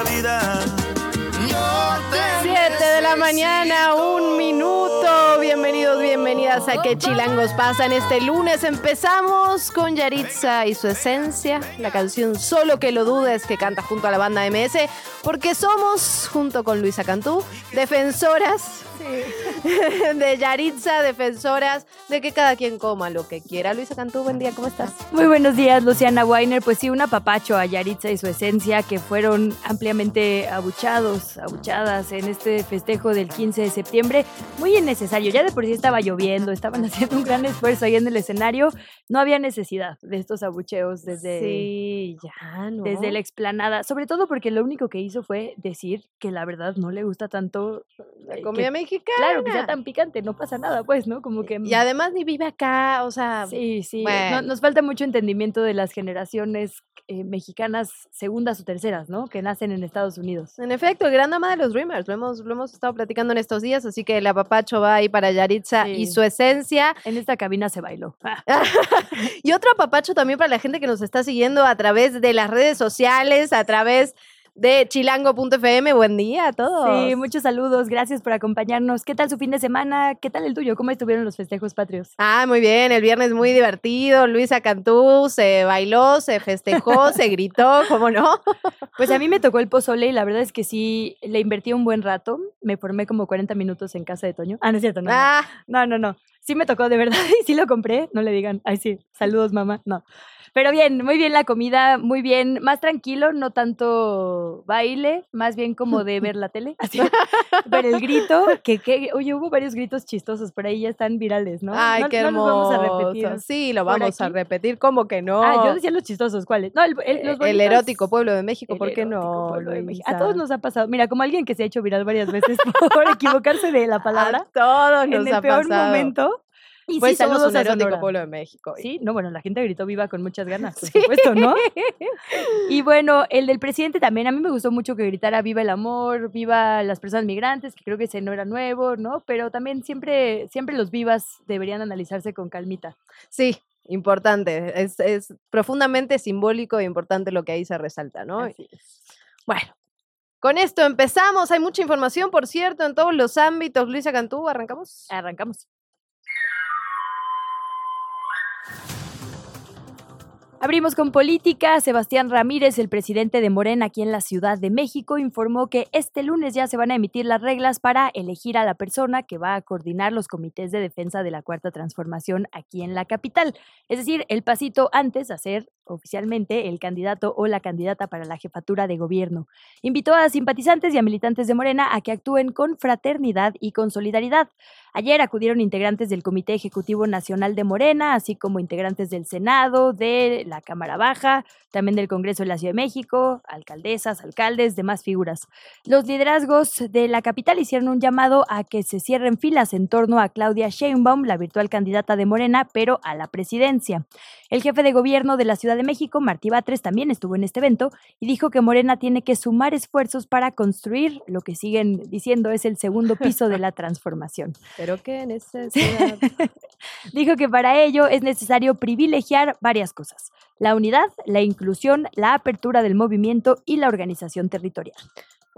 Toda la vida. No te 7 de la mañana, un minuto. Bienvenidos, bienvenidas a Que Chilangos Pasan. Este lunes empezamos con Yaritza y su esencia, la canción Solo que lo dudes que canta junto a la banda MS, porque somos, junto con Luisa Cantú, defensoras de Yaritza, defensoras de que cada quien coma lo que quiera. Luisa Cantú, buen día, ¿cómo estás? Muy buenos días, Luciana Weiner. Pues sí, un apapacho a Yaritza y su esencia que fueron ampliamente abuchados, abuchadas en este festejo del 15 de septiembre. Muy innecesario. Ya de por sí estaba lloviendo, estaban haciendo un gran esfuerzo ahí en el escenario. No había necesidad de estos abucheos desde, Sí, ya, ¿no? desde la explanada. Sobre todo porque lo único que hizo fue decir que la verdad no le gusta tanto. La eh, comida que- mexicana. Claro, que sea tan picante, no pasa nada, pues, ¿no? Como que. Y además ni vive acá, o sea, Sí, sí. no- nos falta mucho entendimiento de las generaciones eh, mexicanas segundas o terceras, ¿no? Que nacen en Estados Unidos. En efecto, el gran dama de los Dreamers, lo hemos, lo hemos estado platicando en estos días, así que el apapacho va ahí para Yaritza y su esencia. En esta cabina se bailó. Y otro apapacho también para la gente que nos está siguiendo a través de las redes sociales, a través de chilango.fm. Buen día a todos. Sí, muchos saludos, gracias por acompañarnos. ¿Qué tal su fin de semana? ¿Qué tal el tuyo? ¿Cómo estuvieron los festejos patrios? Ah, muy bien, el viernes muy divertido. Luisa Cantú se bailó, se festejó, se gritó, ¿cómo no? Pues a mí me tocó el pozole y la verdad es que sí, le invertí un buen rato. Me formé como 40 minutos en casa de Toño. Ah, no es cierto, no. no. Ah, No, no, no. Sí me tocó de verdad y sí lo compré. No le digan, ay, sí, saludos, mamá. No. Pero bien, muy bien la comida, muy bien, más tranquilo, no tanto baile, más bien como de ver la tele. Así, ver el grito, que, que, oye, hubo varios gritos chistosos por ahí, ya están virales, ¿no? Ay, no, qué no hermoso. los vamos a repetir. Sí, lo vamos a repetir. ¿Cómo que no? Ah, yo decía los chistosos, ¿cuáles? No, el, el- los el erótico pueblo de México, El ¿por qué no? pueblo de México. A todos nos ha pasado. Mira, como alguien que se ha hecho viral varias veces por equivocarse de la palabra A todos en el ha peor pasado. momento. Y Pues sí, saludos a Sonora. pueblo de México. Sí, no, bueno, la gente gritó viva con muchas ganas, por Sí. supuesto, ¿no? Y bueno, el del presidente también, a mí me gustó mucho que gritara viva el amor, viva las personas migrantes, que creo que ese no era nuevo, ¿no? Pero también siempre, siempre los vivas deberían analizarse con calmita. Sí, importante. Es, es profundamente simbólico e importante lo que ahí se resalta, ¿no? Así es. Bueno, con esto empezamos. Hay mucha información, por cierto, en todos los ámbitos. Luisa Cantú, ¿arrancamos? Arrancamos. Abrimos con política. Sebastián Ramírez, el presidente de Morena aquí en la Ciudad de México, informó que este lunes ya se van a emitir las reglas para elegir a la persona que va a coordinar los comités de defensa de la Cuarta Transformación aquí en la capital. Es decir, el pasito antes a ser oficialmente el candidato o la candidata para la jefatura de gobierno. Invitó a simpatizantes y a militantes de Morena a que actúen con fraternidad y con solidaridad. Ayer acudieron integrantes del Comité Ejecutivo Nacional de Morena, así como integrantes del Senado, de la Cámara Baja, también del Congreso de la Ciudad de México, alcaldesas, alcaldes, demás figuras. Los liderazgos de la capital hicieron un llamado a que se cierren filas en torno a Claudia Sheinbaum, la virtual candidata de Morena, pero a la presidencia. El jefe de gobierno de la Ciudad de México, Martí Batres, también estuvo en este evento y dijo que Morena tiene que sumar esfuerzos para construir lo que siguen diciendo es el segundo piso de la transformación. Pero qué necesidad. Dijo que para ello es necesario privilegiar varias cosas, la unidad, la inclusión, la apertura del movimiento y la organización territorial.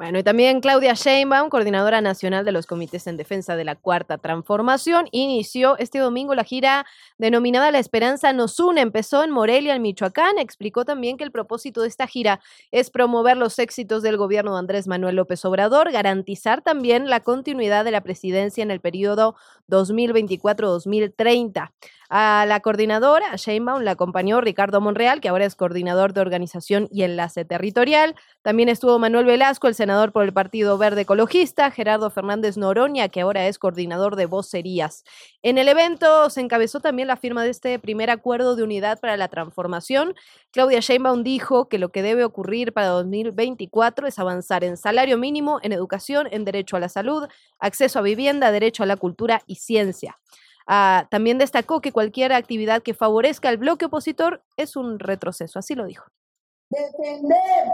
Bueno, y también Claudia Sheinbaum, coordinadora nacional de los comités en defensa de la Cuarta Transformación, inició este domingo la gira denominada La Esperanza nos une. Empezó en Morelia, en Michoacán. Explicó también que el propósito de esta gira es promover los éxitos del gobierno de Andrés Manuel López Obrador, garantizar también la continuidad de la presidencia en el periodo 2024-2030. A la coordinadora, Sheinbaum, la acompañó Ricardo Monreal, que ahora es coordinador de organización y enlace territorial. También estuvo Manuel Velasco, el senador por el Partido Verde Ecologista, Gerardo Fernández Noroña, que ahora es coordinador de vocerías. En el evento se encabezó también la firma de este primer acuerdo de unidad para la transformación. Claudia Sheinbaum dijo que lo que debe ocurrir para 2024 es avanzar en salario mínimo, en educación, en derecho a la salud, acceso a vivienda, derecho a la cultura y ciencia. Ah, también destacó que cualquier actividad que favorezca al bloque opositor es un retroceso, así lo dijo. Defender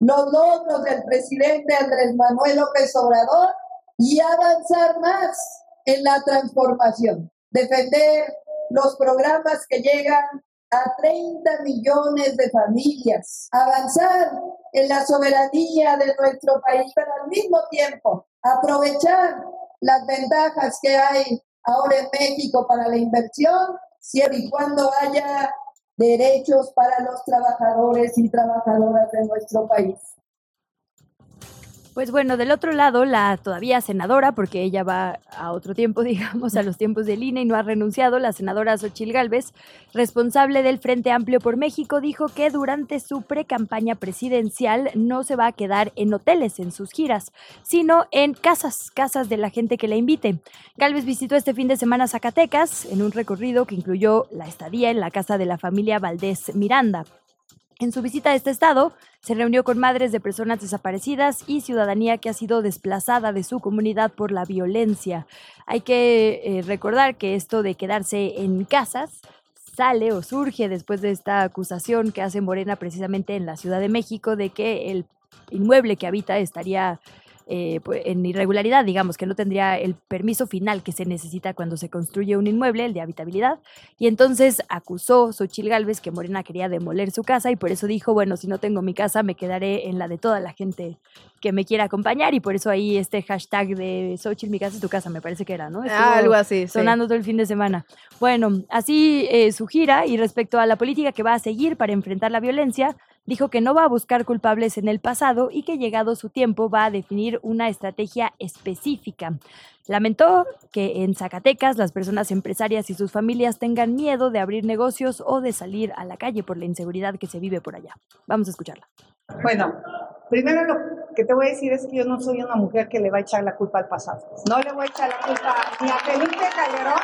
los logros del presidente Andrés Manuel López Obrador y avanzar más en la transformación. Defender los programas que llegan a 30 millones de familias, avanzar en la soberanía de nuestro país, pero al mismo tiempo aprovechar las ventajas que hay ahora en México para la inversión, siempre y cuando haya derechos para los trabajadores y trabajadoras de nuestro país. Pues bueno, del otro lado, la todavía senadora, porque ella va a otro tiempo, digamos, a los tiempos del INE y no ha renunciado, la senadora Xochil Gálvez, responsable del Frente Amplio por México, dijo que durante su pre-campaña presidencial no se va a quedar en hoteles en sus giras, sino en casas, casas de la gente que la invite. Gálvez visitó este fin de semana Zacatecas en un recorrido que incluyó la estadía en la casa de la familia Valdés Miranda. En su visita a este estado, se reunió con madres de personas desaparecidas y ciudadanía que ha sido desplazada de su comunidad por la violencia. Hay que eh, recordar que esto de quedarse en casas sale o surge después de esta acusación que hace Morena precisamente en la Ciudad de México de que el inmueble que habita estaría eh, pues, en irregularidad, digamos, que no tendría el permiso final que se necesita cuando se construye un inmueble, el de habitabilidad. Y entonces acusó Xochil Gálvez que Morena quería demoler su casa y por eso dijo, bueno, si no tengo mi casa, me quedaré en la de toda la gente que me quiera acompañar y por eso ahí este hashtag de Xochitl, mi casa es tu casa, me parece que era, ¿no? Algo así. Sonando todo el fin de semana. Bueno, así eh, su gira y respecto a la política que va a seguir para enfrentar la violencia, dijo que no va a buscar culpables en el pasado y que llegado su tiempo va a definir una estrategia específica. Lamentó que en Zacatecas las personas empresarias y sus familias tengan miedo de abrir negocios o de salir a la calle por la inseguridad que se vive por allá. Vamos a escucharla. Bueno, primero lo que te voy a decir es que yo no soy una mujer que le va a echar la culpa al pasado. No le voy a echar la culpa ni a Felipe Calderón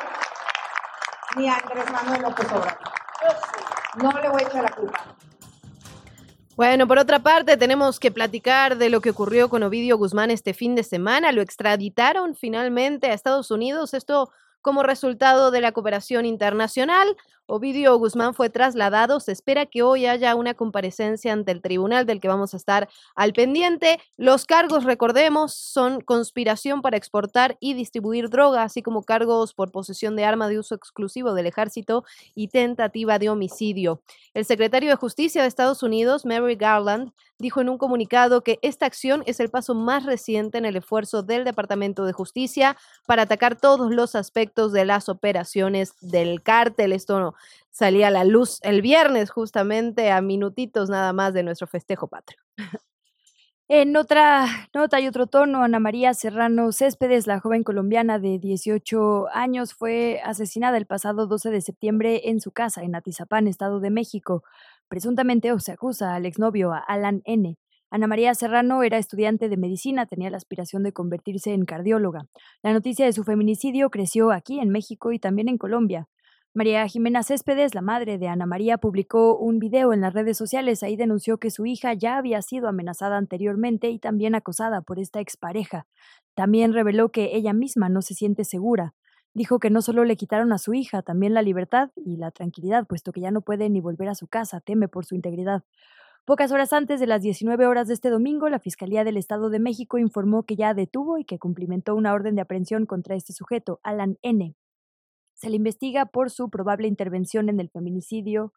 ni a Andrés Manuel López Obrador. No le voy a echar la culpa. Bueno, por otra parte, tenemos que platicar de lo que ocurrió con Ovidio Guzmán este fin de semana. Lo extraditaron finalmente a Estados Unidos. Esto como resultado de la cooperación internacional. Ovidio Guzmán fue trasladado. Se espera que hoy haya una comparecencia ante el tribunal del que vamos a estar al pendiente. Los cargos, recordemos, son conspiración para exportar y distribuir droga, así como cargos por posesión de arma de uso exclusivo del ejército y tentativa de homicidio. El secretario de Justicia de Estados Unidos, Mary Garland, dijo en un comunicado que esta acción es el paso más reciente en el esfuerzo del Departamento de Justicia para atacar todos los aspectos de las operaciones del cártel. Esto no, salía a la luz el viernes, justamente a minutitos nada más de nuestro festejo patrio. En otra nota y otro tono, Ana María Serrano Céspedes, la joven colombiana de 18 años, fue asesinada el pasado 12 de septiembre en su casa en Atizapán, Estado de México. Presuntamente o se acusa al exnovio, a Alan N. Ana María Serrano era estudiante de medicina, tenía la aspiración de convertirse en cardióloga. La noticia de su feminicidio creció aquí en México y también en Colombia. María Jimena Céspedes, la madre de Ana María, publicó un video en las redes sociales. Ahí denunció que su hija ya había sido amenazada anteriormente y también acosada por esta expareja. También reveló que ella misma no se siente segura. Dijo que no solo le quitaron a su hija, también la libertad y la tranquilidad, puesto que ya no puede ni volver a su casa, teme por su integridad. Pocas horas antes de las 19 horas de este domingo, la Fiscalía del Estado de México informó que ya detuvo y que cumplimentó una orden de aprehensión contra este sujeto, Alan N. Se le investiga por su probable intervención en el feminicidio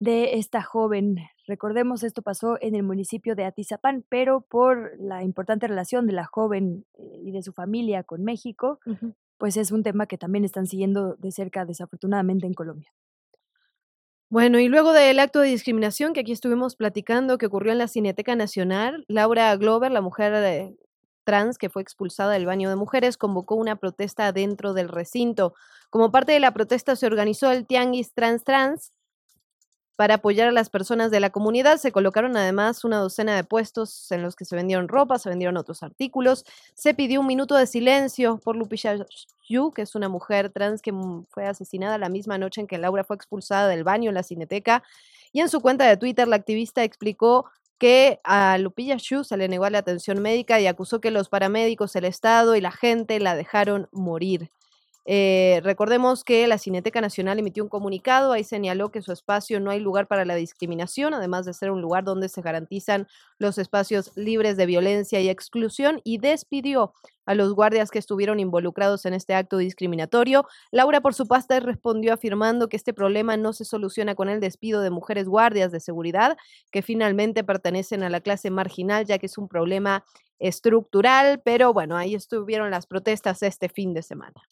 de esta joven. Recordemos, esto pasó en el municipio de Atizapán, pero por la importante relación de la joven eh, y de su familia con México, pues es un tema que también están siguiendo de cerca, desafortunadamente, en Colombia. Bueno, y luego del acto de discriminación que aquí estuvimos platicando, que ocurrió en la Cineteca Nacional, Laura Glover, la mujer trans que fue expulsada del baño de mujeres convocó una protesta dentro del recinto. Como parte de la protesta se organizó el Tianguis Trans Trans, para apoyar a las personas de la comunidad. Se colocaron además una docena de puestos en los que se vendieron ropa, se vendieron otros artículos. Se pidió un minuto de silencio por Lupilla Yu, que es una mujer trans que fue asesinada la misma noche en que Laura fue expulsada del baño en la cineteca. Y en su cuenta de Twitter, la activista explicó que a Lupilla Yu se le negó la atención médica y acusó que los paramédicos, el Estado y la gente la dejaron morir. Eh, recordemos que la Cineteca Nacional emitió un comunicado, ahí señaló que su espacio no hay lugar para la discriminación, además de ser un lugar donde se garantizan los espacios libres de violencia y exclusión, y despidió a los guardias que estuvieron involucrados en este acto discriminatorio. Laura, por su parte, respondió afirmando que este problema no se soluciona con el despido de mujeres guardias de seguridad, que finalmente pertenecen a la clase marginal, ya que es un problema estructural, pero bueno, ahí estuvieron las protestas este fin de semana.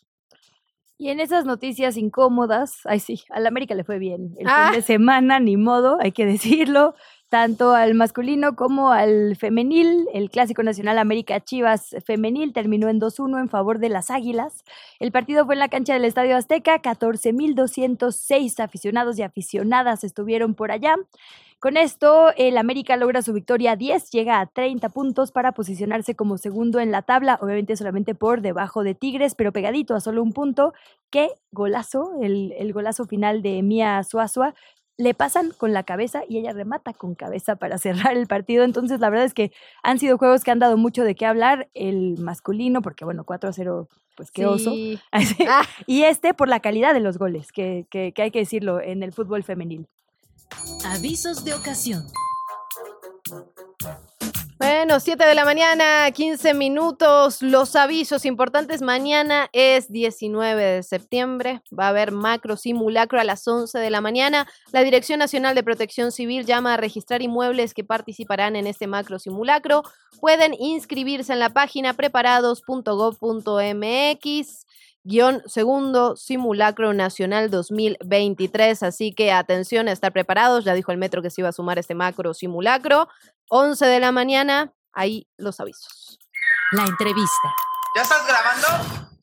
Y en esas noticias incómodas, ay sí, al América le fue bien. El fin Ah. de semana, ni modo, hay que decirlo. Tanto al masculino como al femenil, el Clásico Nacional América Chivas Femenil terminó en 2-1 en favor de las Águilas. El partido fue en la cancha del Estadio Azteca, 14.206 aficionados y aficionadas estuvieron por allá. Con esto, el América logra su victoria 10, llega a 30 puntos para posicionarse como segundo en la tabla, obviamente solamente por debajo de Tigres, pero pegadito a solo un punto. Qué golazo, el, el golazo final de Mía Suazua. Le pasan con la cabeza y ella remata con cabeza para cerrar el partido. Entonces, la verdad es que han sido juegos que han dado mucho de qué hablar. El masculino, porque bueno, 4 a 0, pues qué oso. Sí. Así. Y este por la calidad de los goles, que, que- que hay que decirlo, en el fútbol femenil. Avisos de ocasión. Bueno, 7 de la mañana, 15 minutos. Los avisos importantes. Mañana es 19 de septiembre. Va a haber macro simulacro a las 11 de la mañana. La Dirección Nacional de Protección Civil llama a registrar inmuebles que participarán en este macro simulacro. Pueden inscribirse en la página preparados.gov.mx guion segundo simulacro nacional 2023. Así que atención a estar preparados. Ya dijo el metro que se iba a sumar este macro simulacro. 11 de la mañana, ahí los avisos. La entrevista. ¿Ya estás grabando?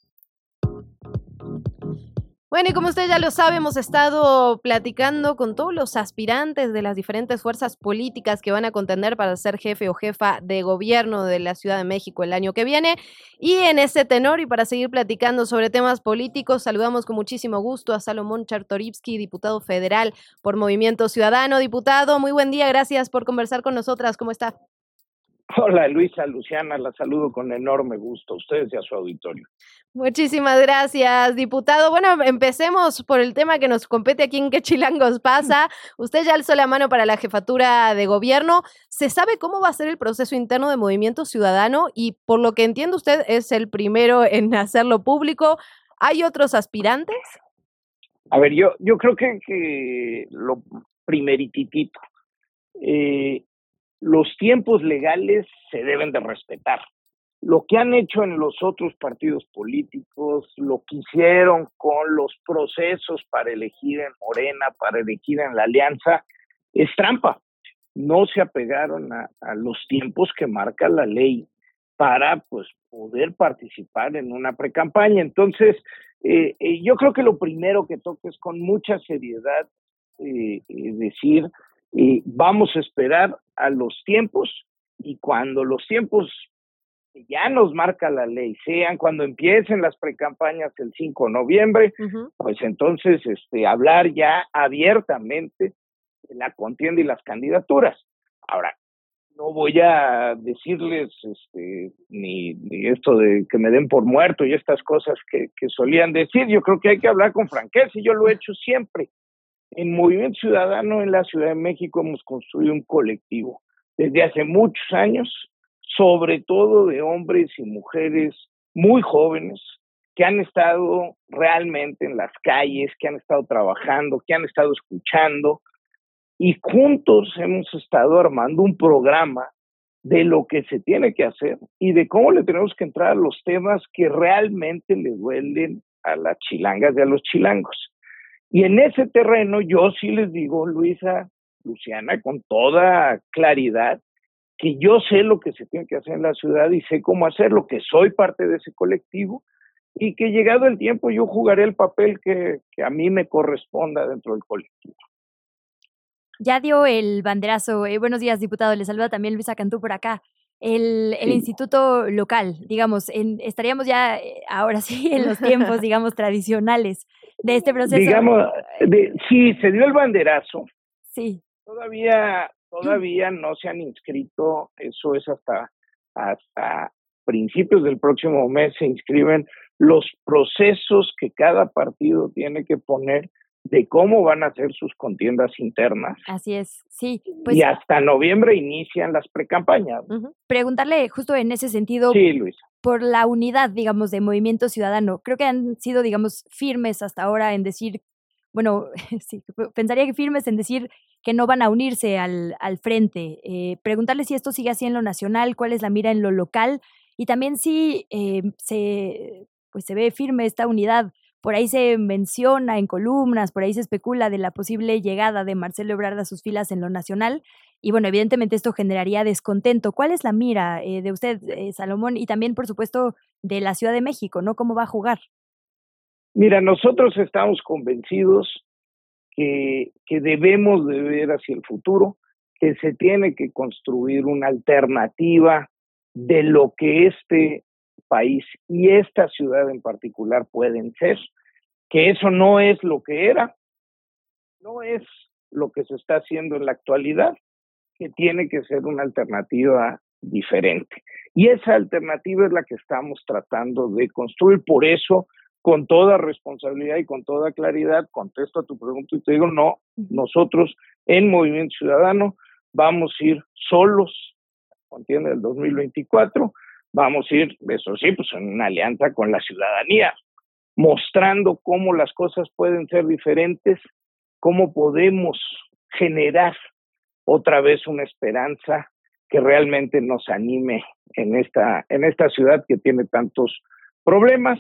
Bueno, y como usted ya lo sabe, hemos estado platicando con todos los aspirantes de las diferentes fuerzas políticas que van a contender para ser jefe o jefa de gobierno de la Ciudad de México el año que viene. Y en ese tenor, y para seguir platicando sobre temas políticos, saludamos con muchísimo gusto a Salomón Chartorivsky, diputado federal por Movimiento Ciudadano. Diputado, muy buen día, gracias por conversar con nosotras. ¿Cómo está? Hola Luisa, Luciana, la saludo con enorme gusto a ustedes y a su auditorio. Muchísimas gracias, diputado. Bueno, empecemos por el tema que nos compete aquí en ¿Qué chilangos pasa? Usted ya alzó la mano para la jefatura de gobierno. ¿Se sabe cómo va a ser el proceso interno de Movimiento Ciudadano? Y por lo que entiendo, usted es el primero en hacerlo público. ¿Hay otros aspirantes? A ver, yo, yo creo que, que lo primerititito, eh, los tiempos legales se deben de respetar. Lo que han hecho en los otros partidos políticos, lo que hicieron con los procesos para elegir en Morena, para elegir en la Alianza, es trampa. No se apegaron a, los tiempos que marca la ley para pues poder participar en una precampaña. Entonces, eh, eh, yo creo que lo primero que toca es con mucha seriedad eh, eh, decir, eh, vamos a esperar a los tiempos y cuando los tiempos ya nos marca la ley sean cuando empiecen las precampañas el 5 de noviembre, pues entonces este, hablar ya abiertamente de la contienda y las candidaturas. Ahora, no voy a decirles este, ni, ni esto de que me den por muerto y estas cosas que, que solían decir. Yo creo que hay que hablar con franqueza y yo lo he hecho siempre. En Movimiento Ciudadano en la Ciudad de México hemos construido un colectivo desde hace muchos años, sobre todo de hombres y mujeres muy jóvenes que han estado realmente en las calles, que han estado trabajando, que han estado escuchando, y juntos hemos estado armando un programa de lo que se tiene que hacer y de cómo le tenemos que entrar a los temas que realmente le duelen a las chilangas y a los chilangos. Y en ese terreno yo sí les digo, Luisa, Luciana, con toda claridad, que yo sé lo que se tiene que hacer en la ciudad y sé cómo hacerlo, que soy parte de ese colectivo y que llegado el tiempo yo jugaré el papel que, a mí me corresponda dentro del colectivo. Ya dio el banderazo. Eh, buenos días, diputado. Le saluda también Luisa Cantú por acá. El, el instituto local, digamos, en, estaríamos ya eh, ahora sí en los tiempos, digamos, tradicionales de este proceso. Digamos, de, sí, se dio el banderazo. Sí. Todavía, todavía no se han inscrito, eso es hasta, hasta principios del próximo mes se inscriben los procesos que cada partido tiene que poner de cómo van a ser sus contiendas internas. Así es, sí. Pues, y hasta noviembre inician las precampañas. Preguntarle justo en ese sentido sí, por la unidad, digamos, de Movimiento Ciudadano. Creo que han sido, digamos, firmes hasta ahora en decir, bueno, sí, pensaría que firmes en decir que no van a unirse al, al frente. Eh, preguntarle si esto sigue así en lo nacional, cuál es la mira en lo local y también si eh, se, pues se ve firme esta unidad. Por ahí se menciona en columnas, por ahí se especula de la posible llegada de Marcelo Ebrard a sus filas en lo nacional. Y bueno, evidentemente esto generaría descontento. ¿Cuál es la mira eh, de usted, eh, Salomón? Y también, por supuesto, de la Ciudad de México, ¿no? ¿Cómo va a jugar? Mira, nosotros estamos convencidos que, que debemos de ver hacia el futuro, que se tiene que construir una alternativa de lo que este país y esta ciudad en particular pueden ser, que eso no es lo que era, no es lo que se está haciendo en la actualidad, que tiene que ser una alternativa diferente. Y esa alternativa es la que estamos tratando de construir. Por eso, con toda responsabilidad y con toda claridad, contesto a tu pregunta y te digo, no, nosotros en Movimiento Ciudadano vamos a ir solos contiene el 2024, vamos a ir, eso sí, pues en una alianza con la ciudadanía, mostrando cómo las cosas pueden ser diferentes, cómo podemos generar otra vez una esperanza que realmente nos anime en esta, en esta ciudad que tiene tantos problemas.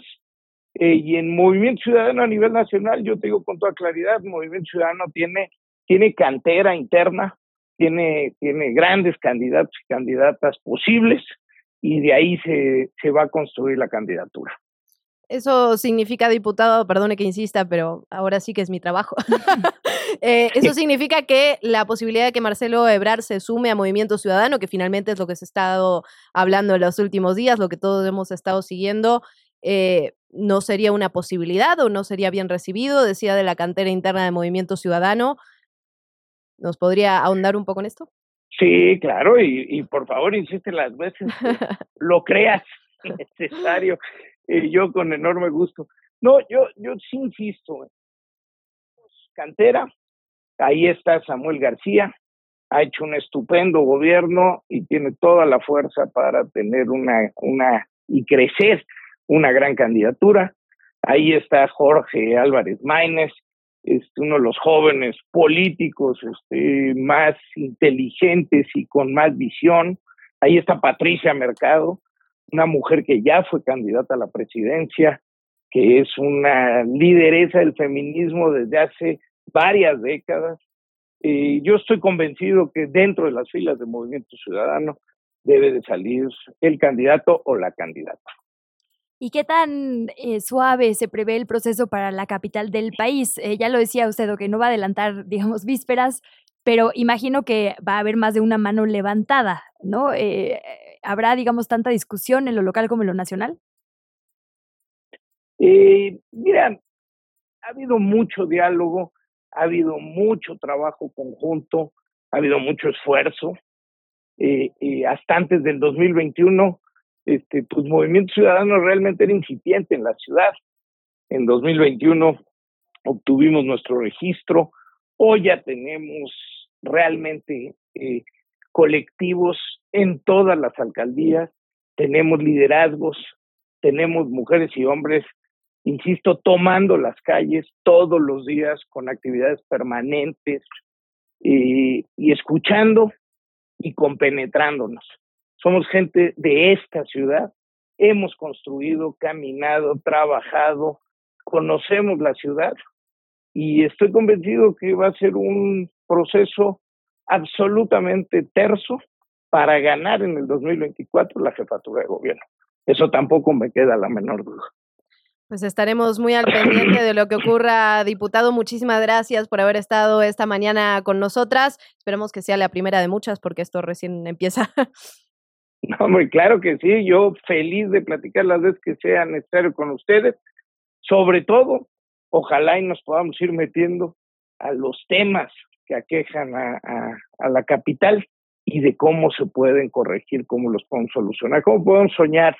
Eh, y en Movimiento Ciudadano a nivel nacional, yo te digo con toda claridad, Movimiento Ciudadano tiene, tiene cantera interna, tiene, tiene grandes candidatos y candidatas posibles y de ahí se, se va a construir la candidatura. Eso significa, diputado, perdone que insista, pero ahora sí que es mi trabajo. Eh, eso significa que la posibilidad de que Marcelo Ebrard se sume a Movimiento Ciudadano, que finalmente es lo que se ha estado hablando en los últimos días, lo que todos hemos estado siguiendo, eh, no sería una posibilidad o no sería bien recibido, decía de la cantera interna de Movimiento Ciudadano. ¿Nos podría ahondar un poco en esto? Sí, claro, y, por favor insiste las veces lo creas necesario. y yo con enorme gusto. No, yo, yo sí insisto. Cantera, ahí está Samuel García, ha hecho un estupendo gobierno y tiene toda la fuerza para tener una, una y crecer una gran candidatura. Ahí está Jorge Álvarez Maínez, este, uno de los jóvenes políticos este, más inteligentes y con más visión. Ahí está Patricia Mercado, una mujer que ya fue candidata a la presidencia, que es una lideresa del feminismo desde hace varias décadas. y yo estoy convencido que dentro de las filas del Movimiento Ciudadano debe de salir el candidato o la candidata. ¿Y qué tan eh, suave se prevé el proceso para la capital del país? Eh, ya lo decía usted, que no va a adelantar, digamos, vísperas, pero imagino que va a haber más de una mano levantada, ¿no? Eh, ¿Habrá, digamos, tanta discusión en lo local como en lo nacional? mira, ha habido mucho diálogo, ha habido mucho trabajo conjunto, ha habido mucho esfuerzo. hasta antes del 2021 este, pues Movimiento Ciudadano realmente era incipiente en la ciudad. En 2021 obtuvimos nuestro registro, hoy ya tenemos realmente eh, colectivos en todas las alcaldías, tenemos liderazgos, tenemos mujeres y hombres, insisto, tomando las calles todos los días con actividades permanentes y escuchando y compenetrándonos somos gente de esta ciudad, hemos construido, caminado, trabajado, conocemos la ciudad y estoy convencido que va a ser un proceso absolutamente terso, para ganar en el 2024 la jefatura de gobierno. Eso tampoco me queda la menor duda. Pues estaremos muy al pendiente de lo que ocurra, diputado. Muchísimas gracias por haber estado esta mañana con nosotras. Esperemos que sea la primera de muchas porque esto recién empieza. No, muy claro que sí. Yo feliz de platicar las veces que sea necesario con ustedes. Sobre todo, ojalá y nos podamos ir metiendo a los temas que aquejan a, a la capital y de cómo se pueden corregir, cómo los podemos solucionar, cómo podemos soñar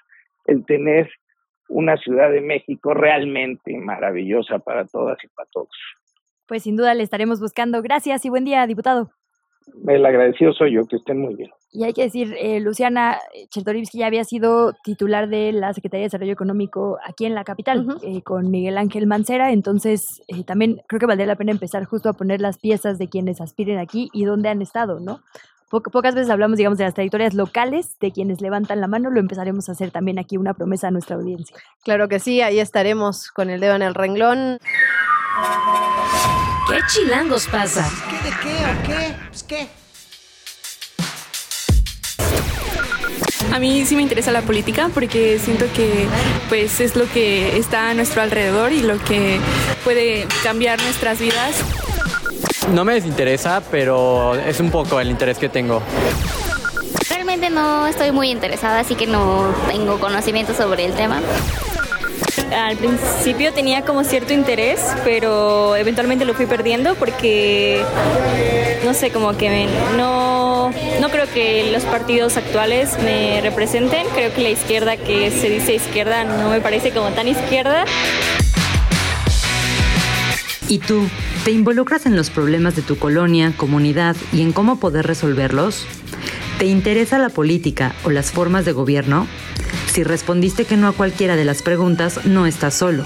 el tener una Ciudad de México realmente maravillosa para todas y para todos. Pues sin duda le estaremos buscando. Gracias y buen día, diputado. El agradecido soy yo, que estén muy bien. Y hay que decir, eh, Luciana Chertorivsky ya había sido titular de la Secretaría de Desarrollo Económico aquí en la capital, eh, con Miguel Ángel Mancera, entonces eh, también creo que valdría la pena empezar justo a poner las piezas de quienes aspiren aquí y dónde han estado, ¿no? pocas veces hablamos, digamos, de las trayectorias locales de quienes levantan la mano, lo empezaremos a hacer también aquí una promesa a nuestra audiencia. Claro que sí, ahí estaremos con el dedo en el renglón. ¿Qué chilangos pasa? ¿Qué de qué o qué? Pues qué. A mí sí me interesa la política porque siento que pues es lo que está a nuestro alrededor y lo que puede cambiar nuestras vidas. No me desinteresa, pero es un poco el interés que tengo. Realmente no estoy muy interesada, así que no tengo conocimiento sobre el tema. Al principio tenía como cierto interés, pero eventualmente lo fui perdiendo porque, no sé, como que no, no creo que los partidos actuales me representen. Creo que la izquierda que se dice izquierda no me parece como tan izquierda. ¿Y tú? ¿Te involucras en los problemas de tu colonia, comunidad y en cómo poder resolverlos? ¿Te interesa la política o las formas de gobierno? Si respondiste que no a cualquiera de las preguntas, no estás solo.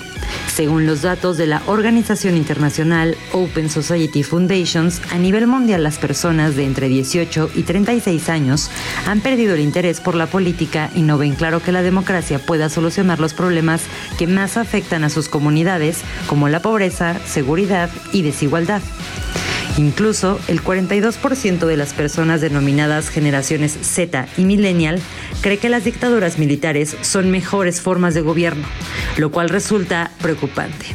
Según los datos de la organización internacional Open Society Foundations, a nivel mundial las personas de entre 18 y 36 años han perdido el interés por la política y no ven claro que la democracia pueda solucionar los problemas que más afectan a sus comunidades, como la pobreza, seguridad y desigualdad. Incluso el 42% de las personas denominadas generaciones Z y millennial cree que las dictaduras militares son mejores formas de gobierno, lo cual resulta preocupante.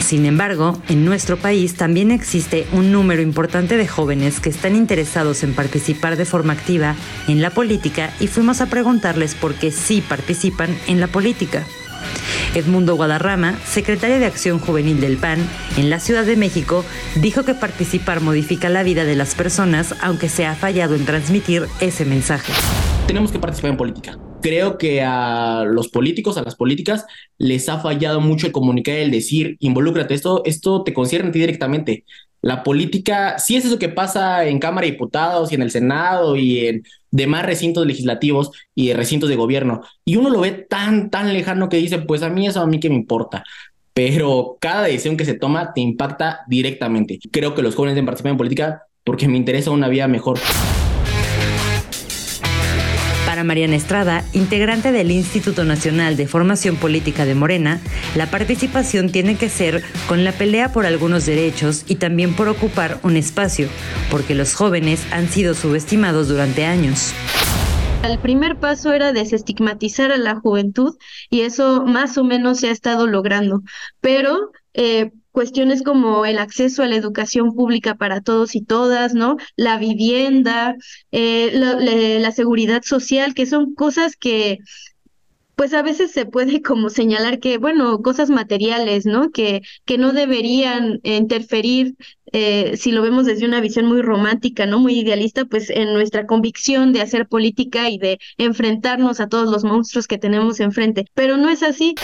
Sin embargo, en nuestro país también existe un número importante de jóvenes que están interesados en participar de forma activa en la política y fuimos a preguntarles por qué sí participan en la política. Edmundo Guadarrama, secretario de Acción Juvenil del PAN en la Ciudad de México, dijo que participar modifica la vida de las personas, aunque se ha fallado en transmitir ese mensaje. Tenemos que participar en política. Creo que a los políticos, a las políticas, les ha fallado mucho el comunicar, el decir, involúcrate, esto, esto te concierne a ti directamente. La política, sí es eso que pasa en Cámara de Diputados y en el Senado y en demás recintos legislativos y recintos de gobierno. Y uno lo ve tan, tan lejano que dice, pues a mí eso a mí que me importa. Pero cada decisión que se toma te impacta directamente. Creo que los jóvenes deben participar en política porque me interesa una vida mejor. Para Mariana Estrada, integrante del Instituto Nacional de Formación Política de Morena, la participación tiene que ser con la pelea por algunos derechos y también por ocupar un espacio, porque los jóvenes han sido subestimados durante años. El primer paso era desestigmatizar a la juventud y eso más o menos se ha estado logrando, pero eh, cuestiones como el acceso a la educación pública para todos y todas, ¿no? La vivienda, eh, la, seguridad social, que son cosas que pues a veces se puede como señalar que, bueno, cosas materiales, ¿no? Que, que no deberían interferir, eh, si lo vemos desde una visión muy romántica, ¿no? Muy idealista, pues en nuestra convicción de hacer política y de enfrentarnos a todos los monstruos que tenemos enfrente. Pero no es así.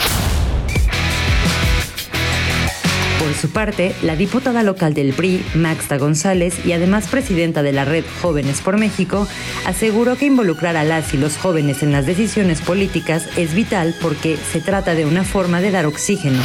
Por su parte, la diputada local del PRI, Maxta González, y además presidenta de la red Jóvenes por México, aseguró que involucrar a las y los jóvenes en las decisiones políticas es vital porque se trata de una forma de dar oxígeno.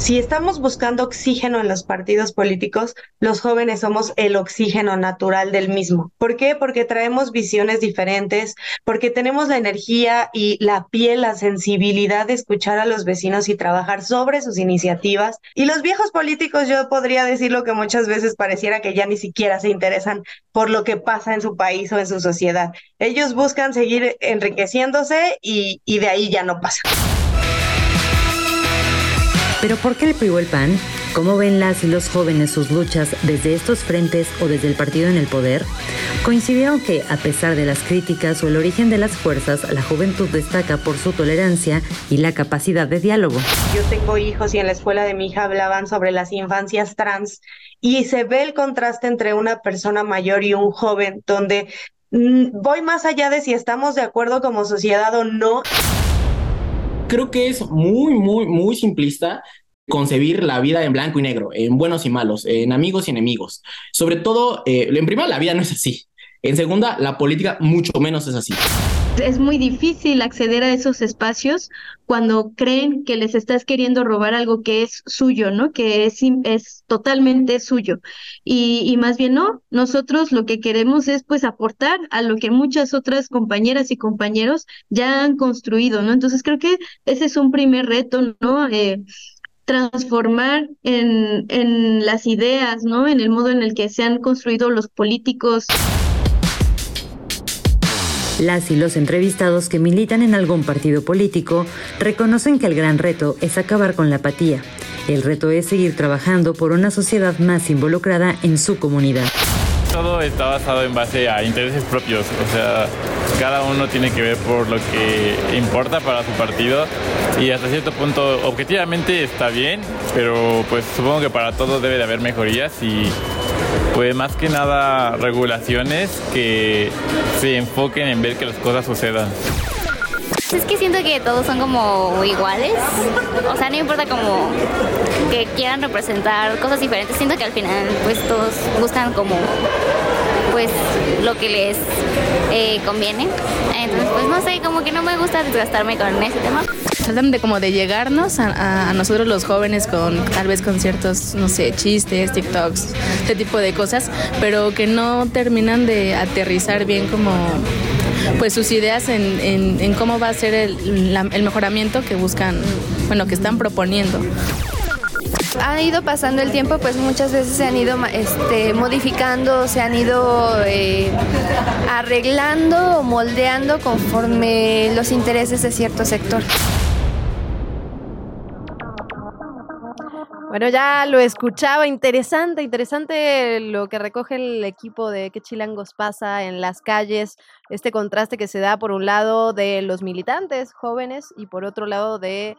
Si estamos buscando oxígeno en los partidos políticos, los jóvenes somos el oxígeno natural del mismo. ¿Por qué? Porque traemos visiones diferentes, porque tenemos la energía y la piel, la sensibilidad de escuchar a los vecinos y trabajar sobre sus iniciativas. Y los viejos políticos, yo podría decir lo que muchas veces pareciera que ya ni siquiera se interesan por lo que pasa en su país o en su sociedad. Ellos buscan seguir enriqueciéndose y, y de ahí ya no pasa. Pero ¿por qué el PRI el PAN? ¿Cómo ven las y los jóvenes sus luchas desde estos frentes o desde el partido en el poder? Coincidieron que, a pesar de las críticas o el origen de las fuerzas, la juventud destaca por su tolerancia y la capacidad de diálogo. Yo tengo hijos y en la escuela de mi hija hablaban sobre las infancias trans y se ve el contraste entre una persona mayor y un joven, donde mm, voy más allá de si estamos de acuerdo como sociedad o no creo que es muy, muy, muy simplista concebir la vida en blanco y negro, en buenos y malos, en amigos y enemigos. Sobre todo, eh, en primera, la vida no es así. En segunda, la política mucho menos es así es muy difícil acceder a esos espacios cuando creen que les estás queriendo robar algo que es suyo, ¿no? Que es, es totalmente suyo. Y, y más bien no, nosotros lo que queremos es pues aportar a lo que muchas otras compañeras y compañeros ya han construido, ¿no? Entonces creo que ese es un primer reto, ¿no? Eh, transformar en, en las ideas, ¿no? En el modo en el que se han construido los políticos. Las y los entrevistados que militan en algún partido político reconocen que el gran reto es acabar con la apatía. El reto es seguir trabajando por una sociedad más involucrada en su comunidad. Todo está basado en base a intereses propios, o sea, cada uno tiene que ver por lo que importa para su partido y hasta cierto punto objetivamente está bien, pero pues supongo que para todo debe de haber mejorías y pues más que nada regulaciones que se enfoquen en ver que las cosas sucedan. Es que siento que todos son como iguales. O sea, no importa como que quieran representar cosas diferentes. Siento que al final pues todos buscan como pues lo que les eh, conviene. Entonces pues no sé, como que no me gusta desgastarme con ese tema tratan de como de llegarnos a, nosotros los jóvenes con tal vez con ciertos, no sé, chistes, TikToks, este tipo de cosas, pero que no terminan de aterrizar bien como pues sus ideas en, cómo va a ser el mejoramiento que buscan, bueno, que están proponiendo ha ido pasando el tiempo, pues muchas veces se han ido este, modificando, se han ido eh, arreglando o moldeando conforme los intereses de cierto sector. Bueno, ya lo escuchaba, interesante, interesante lo que recoge el equipo de qué chilangos pasa en las calles, este contraste que se da por un lado de los militantes jóvenes y por otro lado de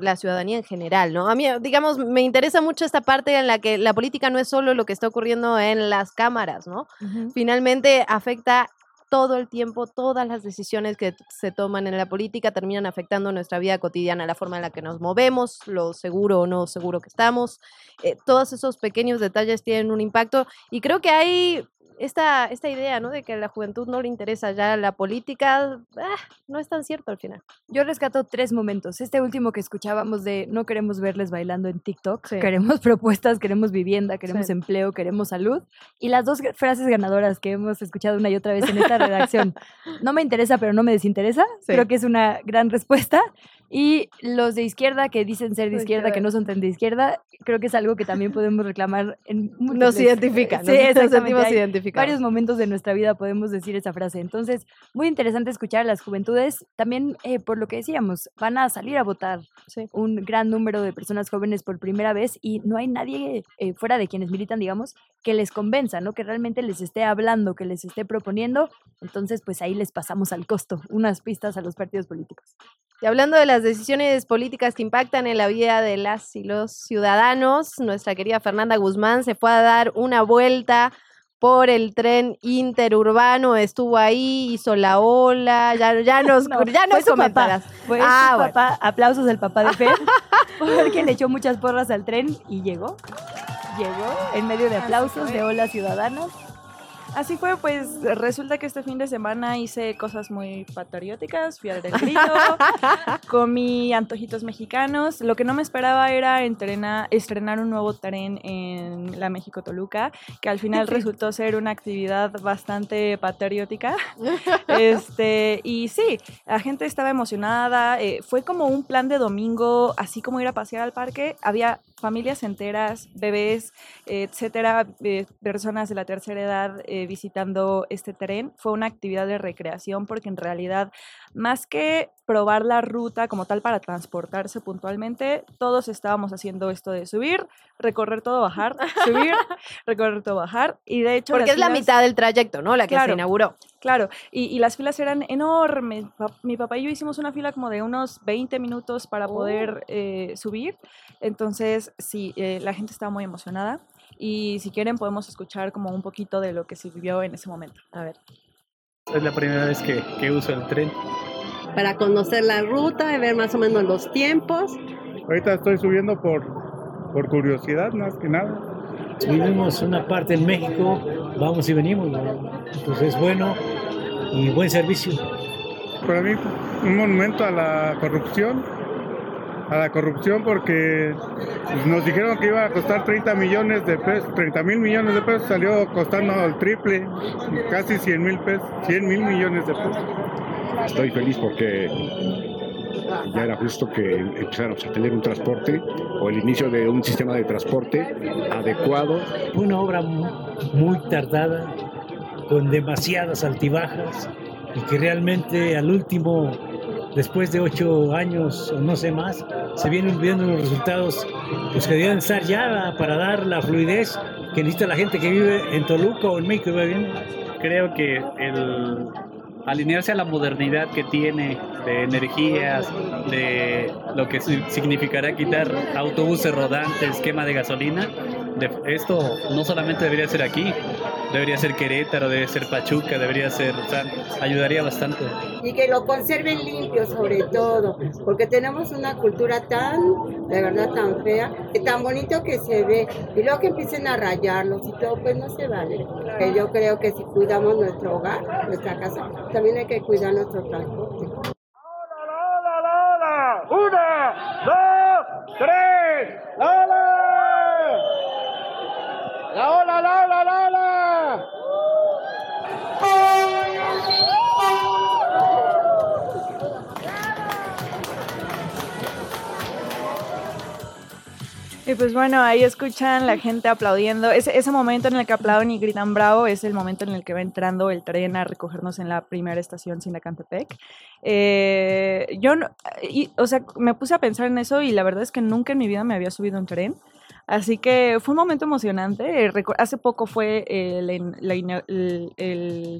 la ciudadanía en general, ¿no? A mí, digamos, me interesa mucho esta parte en la que la política no es solo lo que está ocurriendo en las cámaras, ¿no? Finalmente afecta todo el tiempo, todas las decisiones que se toman en la política terminan afectando nuestra vida cotidiana, la forma en la que nos movemos, lo seguro o no seguro que estamos. Eh, todos esos pequeños detalles tienen un impacto y creo que hay esta, esta idea, ¿no? De que a la juventud no le interesa ya la política, ah, no es tan cierto al final. Yo rescato tres momentos. Este último que escuchábamos de no queremos verles bailando en TikTok, queremos propuestas, queremos vivienda, queremos empleo, queremos salud. Y las dos frases ganadoras que hemos escuchado una y otra vez en esta redacción. no me interesa, pero no me desinteresa. Creo que es una gran respuesta. Y los de izquierda que dicen ser de izquierda, que no son tan de izquierda, creo que es algo que también podemos reclamar en Nos identifica, sí, nos sentimos identificados. Varios momentos de nuestra vida podemos decir esa frase. Entonces, muy interesante escuchar a las juventudes. También, eh, por lo que decíamos, van a salir a votar un gran número de personas jóvenes por primera vez y no hay nadie eh, fuera de quienes militan, digamos, que les convenza, ¿no? Que realmente les esté hablando, que les esté proponiendo. Entonces, pues ahí les pasamos al costo, unas pistas a los partidos políticos. Y hablando de las decisiones políticas que impactan en la vida de las y los ciudadanos, nuestra querida Fernanda Guzmán se fue a dar una vuelta por el tren interurbano, estuvo ahí, hizo la ola, ya, ya nos, ya nos comentarás. Fue ah, papá, aplausos del papá de Fer, porque le echó muchas porras al tren y llegó, llegó en medio de aplausos de Hola Ciudadanos Así fue, pues resulta que este fin de semana hice cosas muy patrióticas, fui al del grito, comí antojitos mexicanos. Lo que no me esperaba era entrenar, estrenar un nuevo tren en la México Toluca, que al final resultó ser una actividad bastante patriótica. Este, y sí, la gente estaba emocionada. eh, fue como un plan de domingo, así como ir a pasear al parque. Había familias enteras, bebés, etcétera, eh, personas de la tercera edad eh, visitando este tren. Fue una actividad de recreación porque en realidad, más que probar la ruta como tal para transportarse puntualmente, todos estábamos haciendo esto de subir, recorrer todo, bajar, subir, recorrer todo, bajar. Y de hecho, Porque es la filas- mitad del trayecto, ¿no? La que se Claro. inauguró. Claro, y, y las filas eran enormes. Mi papá y yo hicimos una fila como de unos 20 minutos para Oh. poder eh, subir. Entonces, sí, eh, la gente estaba muy emocionada. Y si quieren, podemos escuchar como un poquito de lo que se vivió en ese momento. A ver. Es la primera vez que, que uso el tren. para conocer la ruta y ver más o menos los tiempos. Ahorita estoy subiendo por, por curiosidad, más que nada. Vivimos una parte en México, vamos y venimos, ¿no? entonces es bueno y buen servicio. Para mí, un monumento a la corrupción, a la corrupción porque nos dijeron que iba a costar 30 millones de pesos, 30 mil millones de pesos, salió costando el triple, casi 100 mil pesos, 100 mil millones de pesos. Estoy feliz porque ya era justo que empezáramos a tener un transporte o el inicio de un sistema de transporte adecuado. Fue una obra mu- muy tardada, con demasiadas altibajas y que realmente al último, después de ocho años o no sé más, se vienen viendo los resultados pues, que deben estar ya para dar la fluidez que necesita la gente que vive en Toluca o en México. bien. Creo que alinearse a la modernidad que tiene de energías, de lo que si- significará quitar autobuses rodantes, quema de gasolina, esto no solamente debería ser aquí, debería ser Querétaro, debería ser Pachuca, debería ser, o sea, ayudaría bastante. y que lo conserven limpio sobre todo, porque tenemos una cultura tan, de verdad, tan fea, y tan bonito que se ve, y luego que empiecen a rayarlos y todo, pues no se vale. Que yo creo que si cuidamos nuestro hogar, nuestra casa, también hay que cuidar nuestro transporte. ¡Una, dos, tres! ¡La ola! ¡La ola, la ola, la ola! Y pues bueno, ahí escuchan la gente aplaudiendo. Ese, ese momento en el que aplauden y gritan bravo es el momento en el que va entrando el tren a recogernos en la primera estación Sinacantepec. Eh, yo, no- y, o sea, me puse a pensar en eso y la verdad es que nunca en mi vida me había subido un tren. Así que fue un momento emocionante. Hace poco fue el,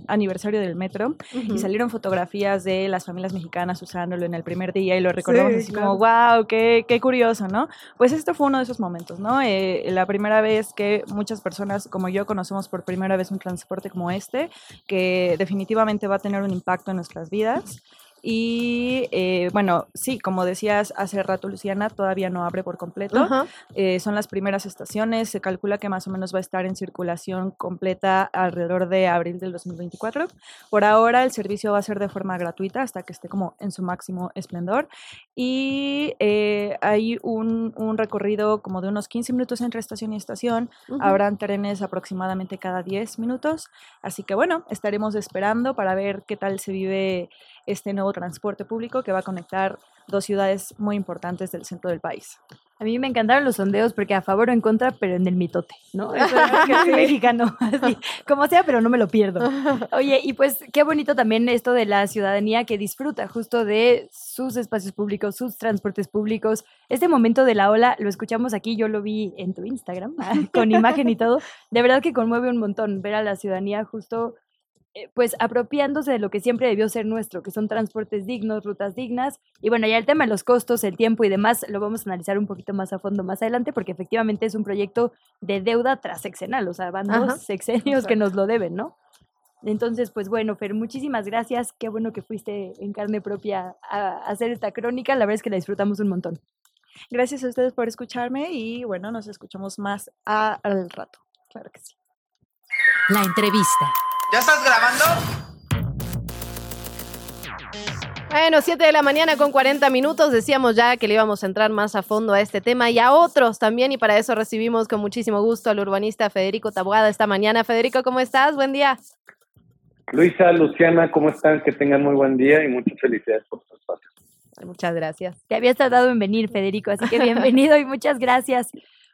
aniversario del metro y salieron fotografías de las familias mexicanas usándolo en el primer día y lo recordamos Sí, así claro. como, wow, qué, qué curioso, ¿no? Pues esto fue uno de esos momentos, ¿no? Eh, la primera vez que muchas personas como yo conocemos por primera vez un transporte como este, que definitivamente va a tener un impacto en nuestras vidas. Y eh, bueno, sí, como decías hace rato, Luciana, todavía no abre por completo. Eh, son las primeras estaciones. Se calcula que más o menos va a estar en circulación completa alrededor de abril del 2024. Por ahora, el servicio va a ser de forma gratuita hasta que esté como en su máximo esplendor. Y eh, hay un, un recorrido como de unos 15 minutos entre estación y estación. Ujú. Habrán trenes aproximadamente cada 10 minutos. Así que bueno, estaremos esperando para ver qué tal se vive este nuevo transporte público que va a conectar dos ciudades muy importantes del centro del país. A mí me encantaron los sondeos porque a favor o en contra, pero en el mitote, ¿no? Eso es que soy mexicano, así, como sea, pero no me lo pierdo. Oye, y pues qué bonito también esto de la ciudadanía que disfruta justo de sus espacios públicos, sus transportes públicos. Este momento de la ola lo escuchamos aquí, yo lo vi en tu Instagram, con imagen y todo. De verdad que conmueve un montón ver a la ciudadanía justo pues apropiándose de lo que siempre debió ser nuestro, que son transportes dignos, rutas dignas. Y bueno, ya el tema de los costos, el tiempo y demás lo vamos a analizar un poquito más a fondo más adelante, porque efectivamente es un proyecto de deuda transeccional, o sea, van Ajá, dos sexenios que nos lo deben, ¿no? Entonces, pues bueno, Fer, muchísimas gracias. Qué bueno que fuiste en carne propia a hacer esta crónica. La verdad es que la disfrutamos un montón. Gracias a ustedes por escucharme y bueno, nos escuchamos más a- al rato. Claro que sí. La entrevista. ¿Ya estás grabando? Bueno, 7 de la mañana con 40 minutos. Decíamos ya que le íbamos a entrar más a fondo a este tema y a otros también. Y para eso recibimos con muchísimo gusto al urbanista Federico Taboada esta mañana. Federico, ¿cómo estás? Buen día. Luisa, Luciana, ¿cómo están? Que tengan muy buen día y muchas felicidades por su espacio. Muchas gracias. Te habías tardado en venir, Federico, así que bienvenido y muchas gracias.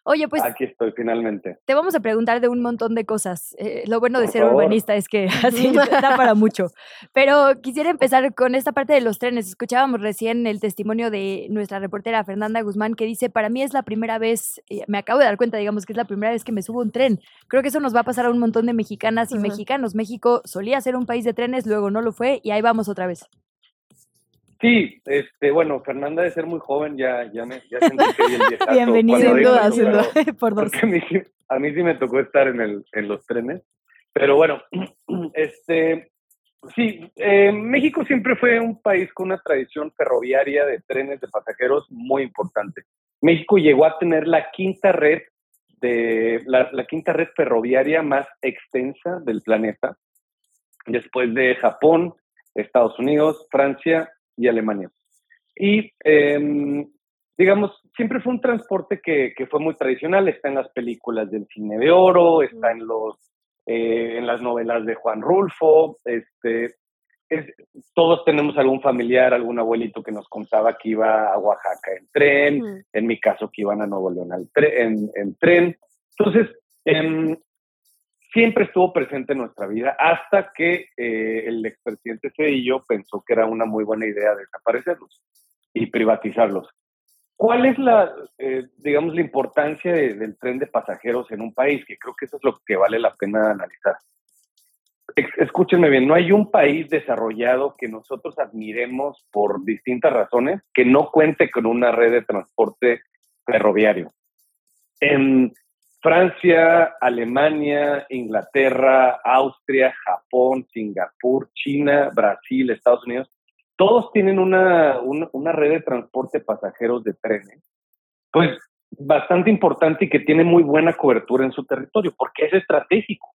Oye, pues Aquí estoy finalmente. te vamos a preguntar de un montón de cosas. Eh, lo bueno de Por ser favor. urbanista es que así da para mucho. Pero quisiera empezar con esta parte de los trenes. Escuchábamos recién el testimonio de nuestra reportera Fernanda Guzmán que dice, para mí es la primera vez, eh, me acabo de dar cuenta, digamos, que es la primera vez que me subo a un tren. Creo que eso nos va a pasar a un montón de mexicanas y mexicanos. México solía ser un país de trenes, luego no lo fue y ahí vamos otra vez. Sí, este, bueno, Fernanda de ser muy joven, ya, ya me, ya sentí que vi el viejazo Bienvenido. Sin duda, sin duda, por dos. porque a mí, sí- a mí sí me tocó estar en el, en los trenes. Pero bueno, este, sí, eh, México siempre fue un país con una tradición ferroviaria de trenes de pasajeros muy importante. México llegó a tener la quinta red de la, la quinta red ferroviaria más extensa del planeta, después de Japón, Estados Unidos, Francia y Alemania. Y em, digamos, siempre fue un transporte que, que fue muy tradicional, está en las películas del cine de oro, está en los eh, en las novelas de Juan Rulfo, este, es- todos tenemos algún familiar, algún abuelito que nos contaba que iba a Oaxaca en tren, en mi caso que iban a Nuevo León al tre- en, en tren. Entonces, em, siempre estuvo presente en nuestra vida hasta que eh, el expresidente Cedillo pensó que era una muy buena idea desaparecerlos y privatizarlos. ¿Cuál es la, eh, digamos, la importancia de- del tren de pasajeros en un país? Que creo que eso es lo que vale la pena analizar. Escúchenme bien, no hay un país desarrollado que nosotros admiremos por distintas razones que no cuente con una red de transporte ferroviario. En Francia, Alemania, Inglaterra, Austria, Japón, Singapur, China, Brasil, Estados Unidos, todos tienen una, una, red de transporte pasajeros de trenes, pues bastante importante y que tiene muy buena cobertura en su territorio, porque es estratégico,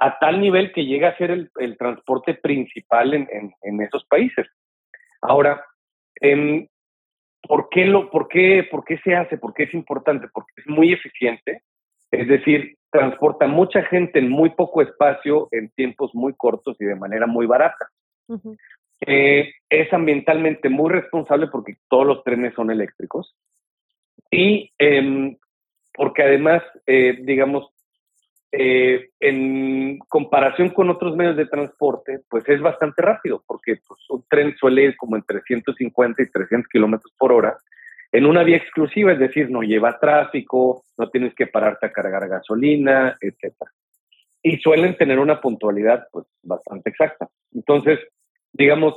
a tal nivel que llega a ser el, transporte principal en, en, en esos países. Ahora, em, ¿por, qué lo, por, qué, ¿por qué se hace? ¿Por qué es importante? Porque es muy eficiente, es decir, transporta mucha gente en muy poco espacio, en tiempos muy cortos y de manera muy barata. Eh, es ambientalmente muy responsable porque todos los trenes son eléctricos y em, porque además, eh, digamos, eh, en comparación con otros medios de transporte, pues es bastante rápido porque pues, un tren suele ir como entre 150 y 300 kilómetros por hora en una vía exclusiva, es decir, no lleva tráfico, no tienes que pararte a cargar gasolina, etcétera. Y suelen tener una puntualidad pues bastante exacta. Entonces, digamos,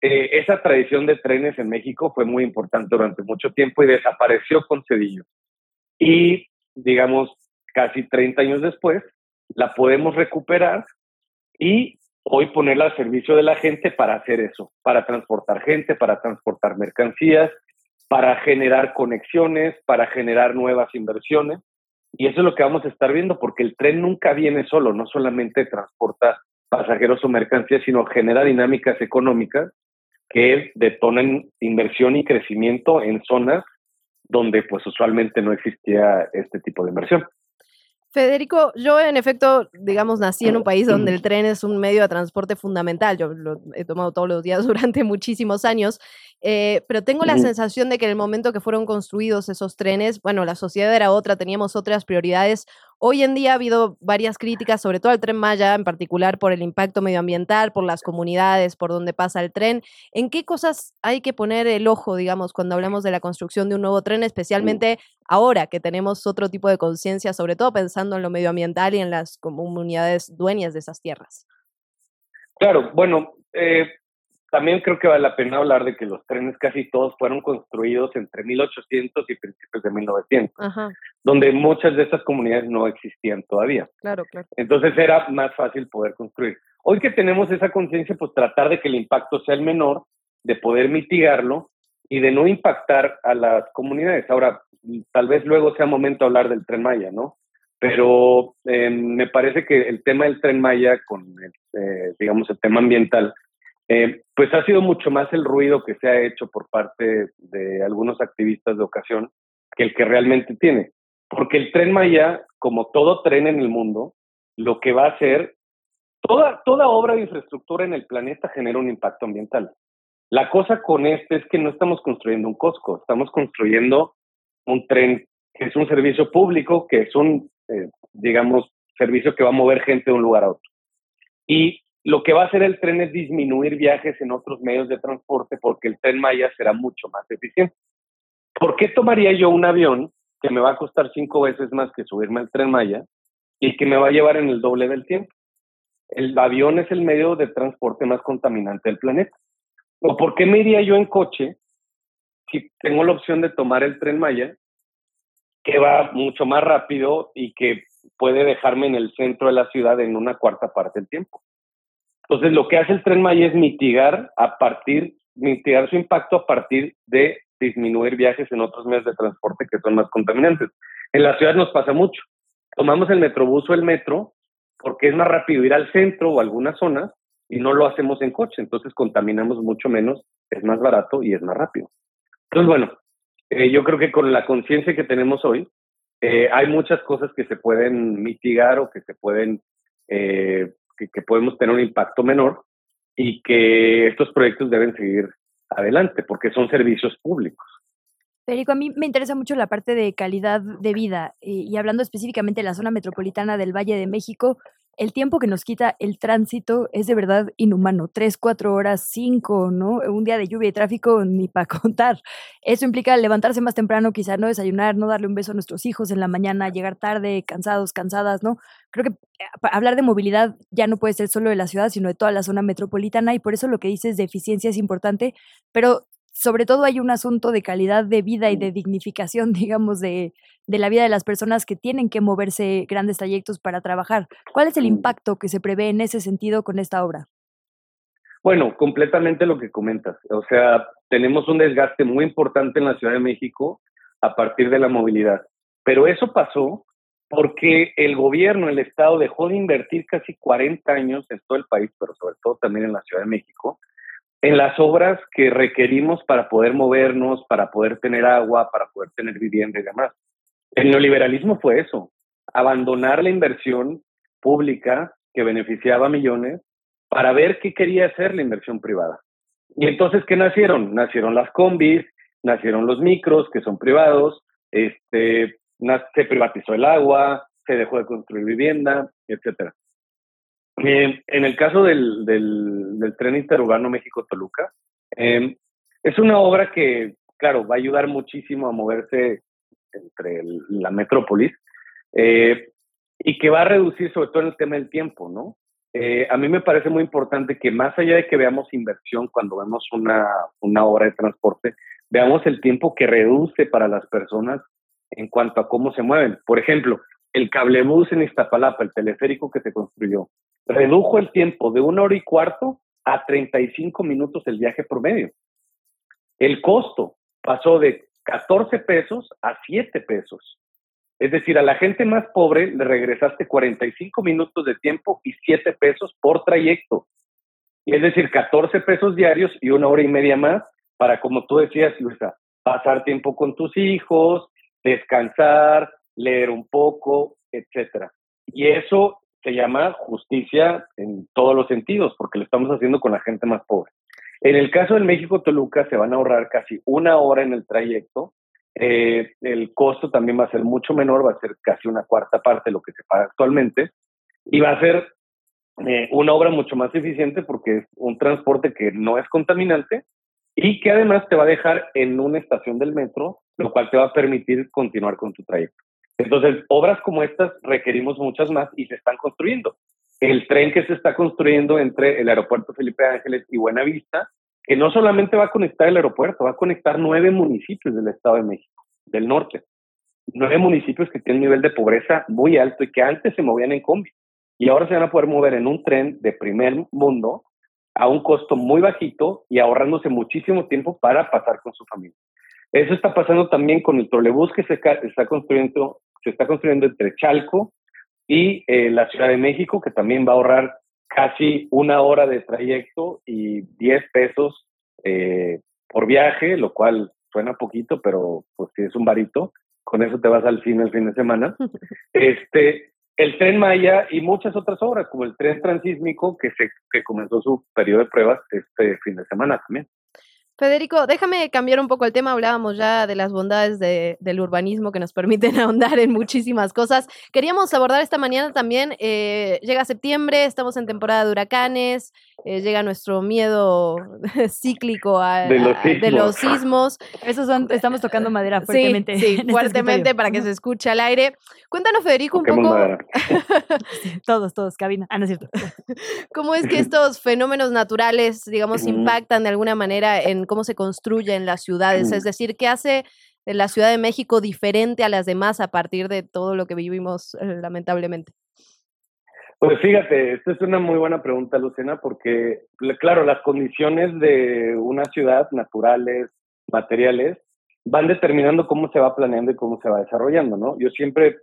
eh, esa tradición de trenes en México fue muy importante durante mucho tiempo y desapareció con Cedillo. Y, digamos, casi 30 años después, la podemos recuperar y hoy ponerla al servicio de la gente para hacer eso, para transportar gente, para transportar mercancías, para generar conexiones, para generar nuevas inversiones. Y eso es lo que vamos a estar viendo, porque el tren nunca viene solo, no solamente transporta pasajeros o mercancías, sino genera dinámicas económicas que detonan inversión y crecimiento en zonas donde pues usualmente no existía este tipo de inversión. Federico, yo en efecto, digamos, nací en un país donde el tren es un medio de transporte fundamental. Yo lo he tomado todos los días durante muchísimos años, eh, pero tengo la sensación de que en el momento que fueron construidos esos trenes, bueno, la sociedad era otra, teníamos otras prioridades. Hoy en día ha habido varias críticas, sobre todo al tren Maya, en particular por el impacto medioambiental, por las comunidades, por donde pasa el tren. ¿En qué cosas hay que poner el ojo, digamos, cuando hablamos de la construcción de un nuevo tren, especialmente ahora que tenemos otro tipo de conciencia, sobre todo pensando en lo medioambiental y en las comunidades dueñas de esas tierras? Claro, bueno, eh, también creo que vale la pena hablar de que los trenes casi todos fueron construidos entre 1800 y principios de 1900, Ajá, donde muchas de estas comunidades no existían todavía. claro, claro. Entonces era más fácil poder construir. Hoy que tenemos esa conciencia, pues tratar de que el impacto sea el menor, de poder mitigarlo y de no impactar a las comunidades. Ahora, tal vez luego sea momento de hablar del tren Maya, ¿no? pero eh, me parece que el tema del tren Maya con, el, eh, digamos, el tema ambiental, eh, pues ha sido mucho más el ruido que se ha hecho por parte de algunos activistas de ocasión que el que realmente tiene. Porque el tren Maya, como todo tren en el mundo, lo que va a hacer, toda, toda obra de infraestructura en el planeta genera un impacto ambiental. La cosa con este es que no estamos construyendo un Costco, estamos construyendo un tren que es un servicio público, que es un, eh, digamos, servicio que va a mover gente de un lugar a otro. Y lo que va a hacer el tren es disminuir viajes en otros medios de transporte porque el tren Maya será mucho más eficiente. ¿Por qué tomaría yo un avión que me va a costar cinco veces más que subirme al tren Maya y que me va a llevar en el doble del tiempo? El avión es el medio de transporte más contaminante del planeta. ¿O por qué me iría yo en coche si tengo la opción de tomar el tren Maya, que va mucho más rápido y que puede dejarme en el centro de la ciudad en una cuarta parte del tiempo? Entonces, lo que hace el tren Maya es mitigar a partir, mitigar su impacto a partir de disminuir viajes en otros medios de transporte que son más contaminantes. En la ciudad nos pasa mucho. Tomamos el metrobús o el metro porque es más rápido ir al centro o a algunas zonas y no lo hacemos en coche, entonces contaminamos mucho menos, es más barato y es más rápido. Entonces, bueno, eh, yo creo que con la conciencia que tenemos hoy, eh, hay muchas cosas que se pueden mitigar o que se pueden, eh, que, podemos tener un impacto menor y que estos proyectos deben seguir adelante porque son servicios públicos. Federico, a mí me interesa mucho la parte de calidad de vida y hablando específicamente de la zona metropolitana del Valle de México, el tiempo que nos quita el tránsito es de verdad inhumano. Tres, cuatro horas, cinco, ¿no? Un día de lluvia y tráfico ni para contar. Eso implica levantarse más temprano, quizá no desayunar, no darle un beso a nuestros hijos en la mañana, llegar tarde, cansados, cansadas, ¿no? Creo que eh, hablar de movilidad ya no puede ser solo de la ciudad, sino de toda la zona metropolitana y por eso lo que dices de eficiencia es importante, pero sobre todo hay un asunto de calidad de vida y de dignificación, digamos, de, de, la vida de las personas que tienen que moverse grandes trayectos para trabajar. ¿Cuál es el impacto que se prevé en ese sentido con esta obra? Bueno, completamente lo que comentas. O sea, tenemos un desgaste muy importante en la Ciudad de México a partir de la movilidad. Pero eso pasó porque el gobierno, el Estado dejó de invertir casi 40 años en todo el país, pero sobre todo también en la Ciudad de México, en las obras que requerimos para poder movernos, para poder tener agua, para poder tener vivienda y demás. El neoliberalismo fue eso, abandonar la inversión pública que beneficiaba a millones para ver qué quería hacer la inversión privada. Y entonces, ¿qué nacieron? Nacieron las combis, nacieron los micros, que son privados, este, se privatizó el agua, se dejó de construir vivienda, etcétera. Eh, en el caso del, del, tren interurbano México-Toluca, eh, es una obra que, claro, va a ayudar muchísimo a moverse entre la metrópolis eh, y que va a reducir sobre todo el tema del tiempo, ¿no? a mí me parece muy importante que más allá de que veamos inversión cuando vemos una, una obra de transporte, veamos el tiempo que reduce para las personas en cuanto a cómo se mueven. Por ejemplo, el cablebús en Iztapalapa, el teleférico que se construyó, redujo el tiempo de una hora y cuarto a 35 minutos el viaje promedio. El costo pasó de 14 pesos a 7 pesos. Es decir, a la gente más pobre le regresaste 45 minutos de tiempo y 7 pesos por trayecto. Es decir, 14 pesos diarios y una hora y media más para, como tú decías, Luisa, pasar tiempo con tus hijos, descansar, leer un poco, etcétera. Y eso se llama justicia en todos los sentidos, porque lo estamos haciendo con la gente más pobre. En el caso del México-Toluca se van a ahorrar casi una hora en el trayecto. Eh, el costo también va a ser mucho menor, va a ser casi una cuarta parte de lo que se paga actualmente. Y va a ser eh, una obra mucho más eficiente porque es un transporte que no es contaminante y que además te va a dejar en una estación del metro, lo cual te va a permitir continuar con tu trayecto. Entonces, obras como estas requerimos muchas más y se están construyendo. El tren que se está construyendo entre el aeropuerto Felipe Ángeles y Buenavista, que no solamente va a conectar el aeropuerto, va a conectar nueve municipios del Estado de México, del norte. Nueve municipios que tienen un nivel de pobreza muy alto y que antes se movían en combi. Y ahora se van a poder mover en un tren de primer mundo a un costo muy bajito y ahorrándose muchísimo tiempo para pasar con su familia. Eso está pasando también con el trolebús que se está construyendo, se está construyendo entre Chalco y eh, la Ciudad de México, que también va a ahorrar casi una hora de trayecto y 10 pesos eh, por viaje, lo cual suena poquito, pero pues si es un varito, con eso te vas al cine el fin de semana. este, el tren Maya y muchas otras obras, como el tren transísmico que, se, que comenzó su periodo de pruebas este fin de semana también. Federico, déjame cambiar un poco el tema. Hablábamos ya de las bondades del urbanismo que nos permiten ahondar en muchísimas cosas. Queríamos abordar esta mañana también, eh, llega septiembre, estamos en temporada de huracanes, eh, llega nuestro miedo cíclico a, de, los sismos. Esos son, estamos tocando madera fuertemente. Sí, este fuertemente para que se escuche al aire. Cuéntanos, Federico, un poco. todos, todos, cabina. Ah, no es cierto. ¿Cómo es que estos fenómenos naturales, digamos, impactan de alguna manera en cómo se construyen las ciudades, es decir, qué hace la Ciudad de México diferente a las demás a partir de todo lo que vivimos eh, lamentablemente. Pues fíjate, esta es una muy buena pregunta, Luciana, porque, claro, las condiciones de una ciudad, naturales, materiales, van determinando cómo se va planeando y cómo se va desarrollando, ¿no? Yo siempre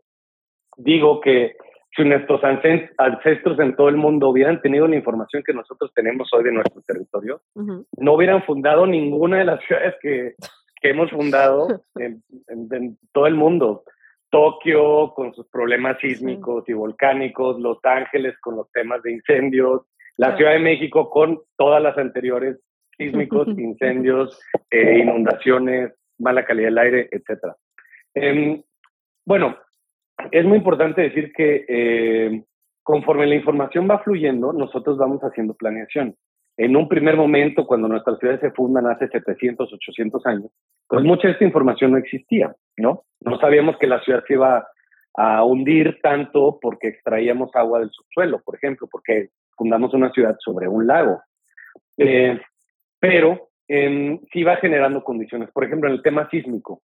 digo que si nuestros ancestros en todo el mundo hubieran tenido la información que nosotros tenemos hoy de nuestro territorio, no hubieran fundado ninguna de las ciudades que, hemos fundado en, todo el mundo. Tokio con sus problemas sísmicos y volcánicos, Los Ángeles con los temas de incendios, la Ciudad de México con todas las anteriores sísmicos, incendios, eh, inundaciones, mala calidad del aire, etcétera. Em, bueno, es muy importante decir que eh, conforme la información va fluyendo, nosotros vamos haciendo planeación. En un primer momento, cuando nuestras ciudades se fundan hace 700, 800 años, pues mucha de esta información no existía, ¿no? No sabíamos que la ciudad se iba a hundir tanto porque extraíamos agua del subsuelo, por ejemplo, porque fundamos una ciudad sobre un lago. Eh, pero eh, sí va generando condiciones. Por ejemplo, en el tema sísmico,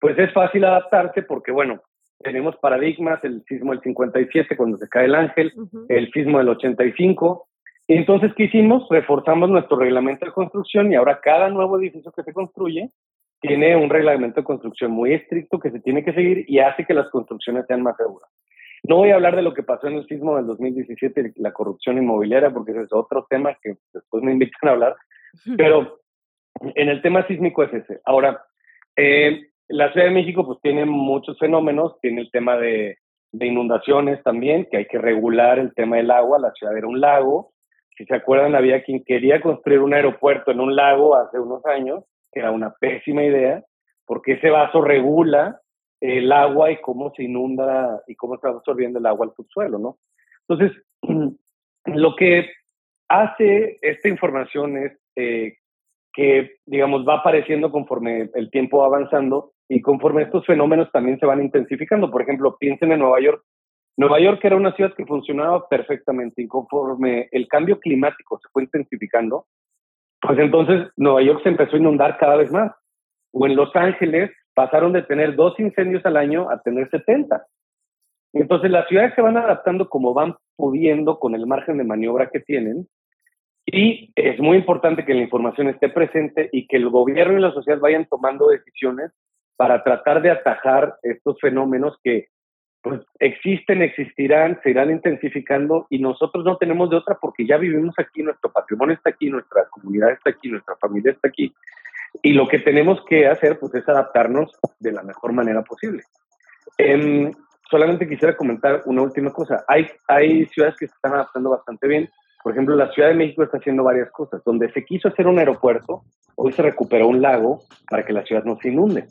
pues es fácil adaptarse porque, bueno, tenemos paradigmas, el sismo del 57 cuando se cae el ángel, el sismo del 85. Y entonces, ¿qué hicimos? Reforzamos nuestro reglamento de construcción y ahora cada nuevo edificio que se construye tiene un reglamento de construcción muy estricto que se tiene que seguir y hace que las construcciones sean más seguras. No voy a hablar de lo que pasó en el sismo del 2017, la corrupción inmobiliaria, porque ese es otro tema que después me invitan a hablar, pero en el tema sísmico es ese. Ahora, eh, la Ciudad de México pues tiene muchos fenómenos, tiene el tema de, inundaciones también, que hay que regular el tema del agua, la ciudad era un lago, si se acuerdan había quien quería construir un aeropuerto en un lago hace unos años, que era una pésima idea, porque ese vaso regula el agua y cómo se inunda y cómo está absorbiendo el agua al subsuelo, ¿no? Entonces, lo que hace esta información es eh, que, digamos, va apareciendo conforme el tiempo va avanzando y conforme estos fenómenos también se van intensificando. Por ejemplo, piensen en Nueva York. Nueva York era una ciudad que funcionaba perfectamente y conforme el cambio climático se fue intensificando, pues entonces Nueva York se empezó a inundar cada vez más. O en Los Ángeles pasaron de tener dos incendios al año a tener 70. Entonces las ciudades se van adaptando como van pudiendo con el margen de maniobra que tienen y es muy importante que la información esté presente y que el gobierno y la sociedad vayan tomando decisiones para tratar de atajar estos fenómenos que pues existen, existirán, se irán intensificando y nosotros no tenemos de otra porque ya vivimos aquí, nuestro patrimonio está aquí, nuestra comunidad está aquí, nuestra familia está aquí y lo que tenemos que hacer pues es adaptarnos de la mejor manera posible. Em, solamente quisiera comentar una última cosa. Hay, hay ciudades que se están adaptando bastante bien. Por ejemplo, la Ciudad de México está haciendo varias cosas. Donde se quiso hacer un aeropuerto, hoy se recuperó un lago para que la ciudad no se inunde.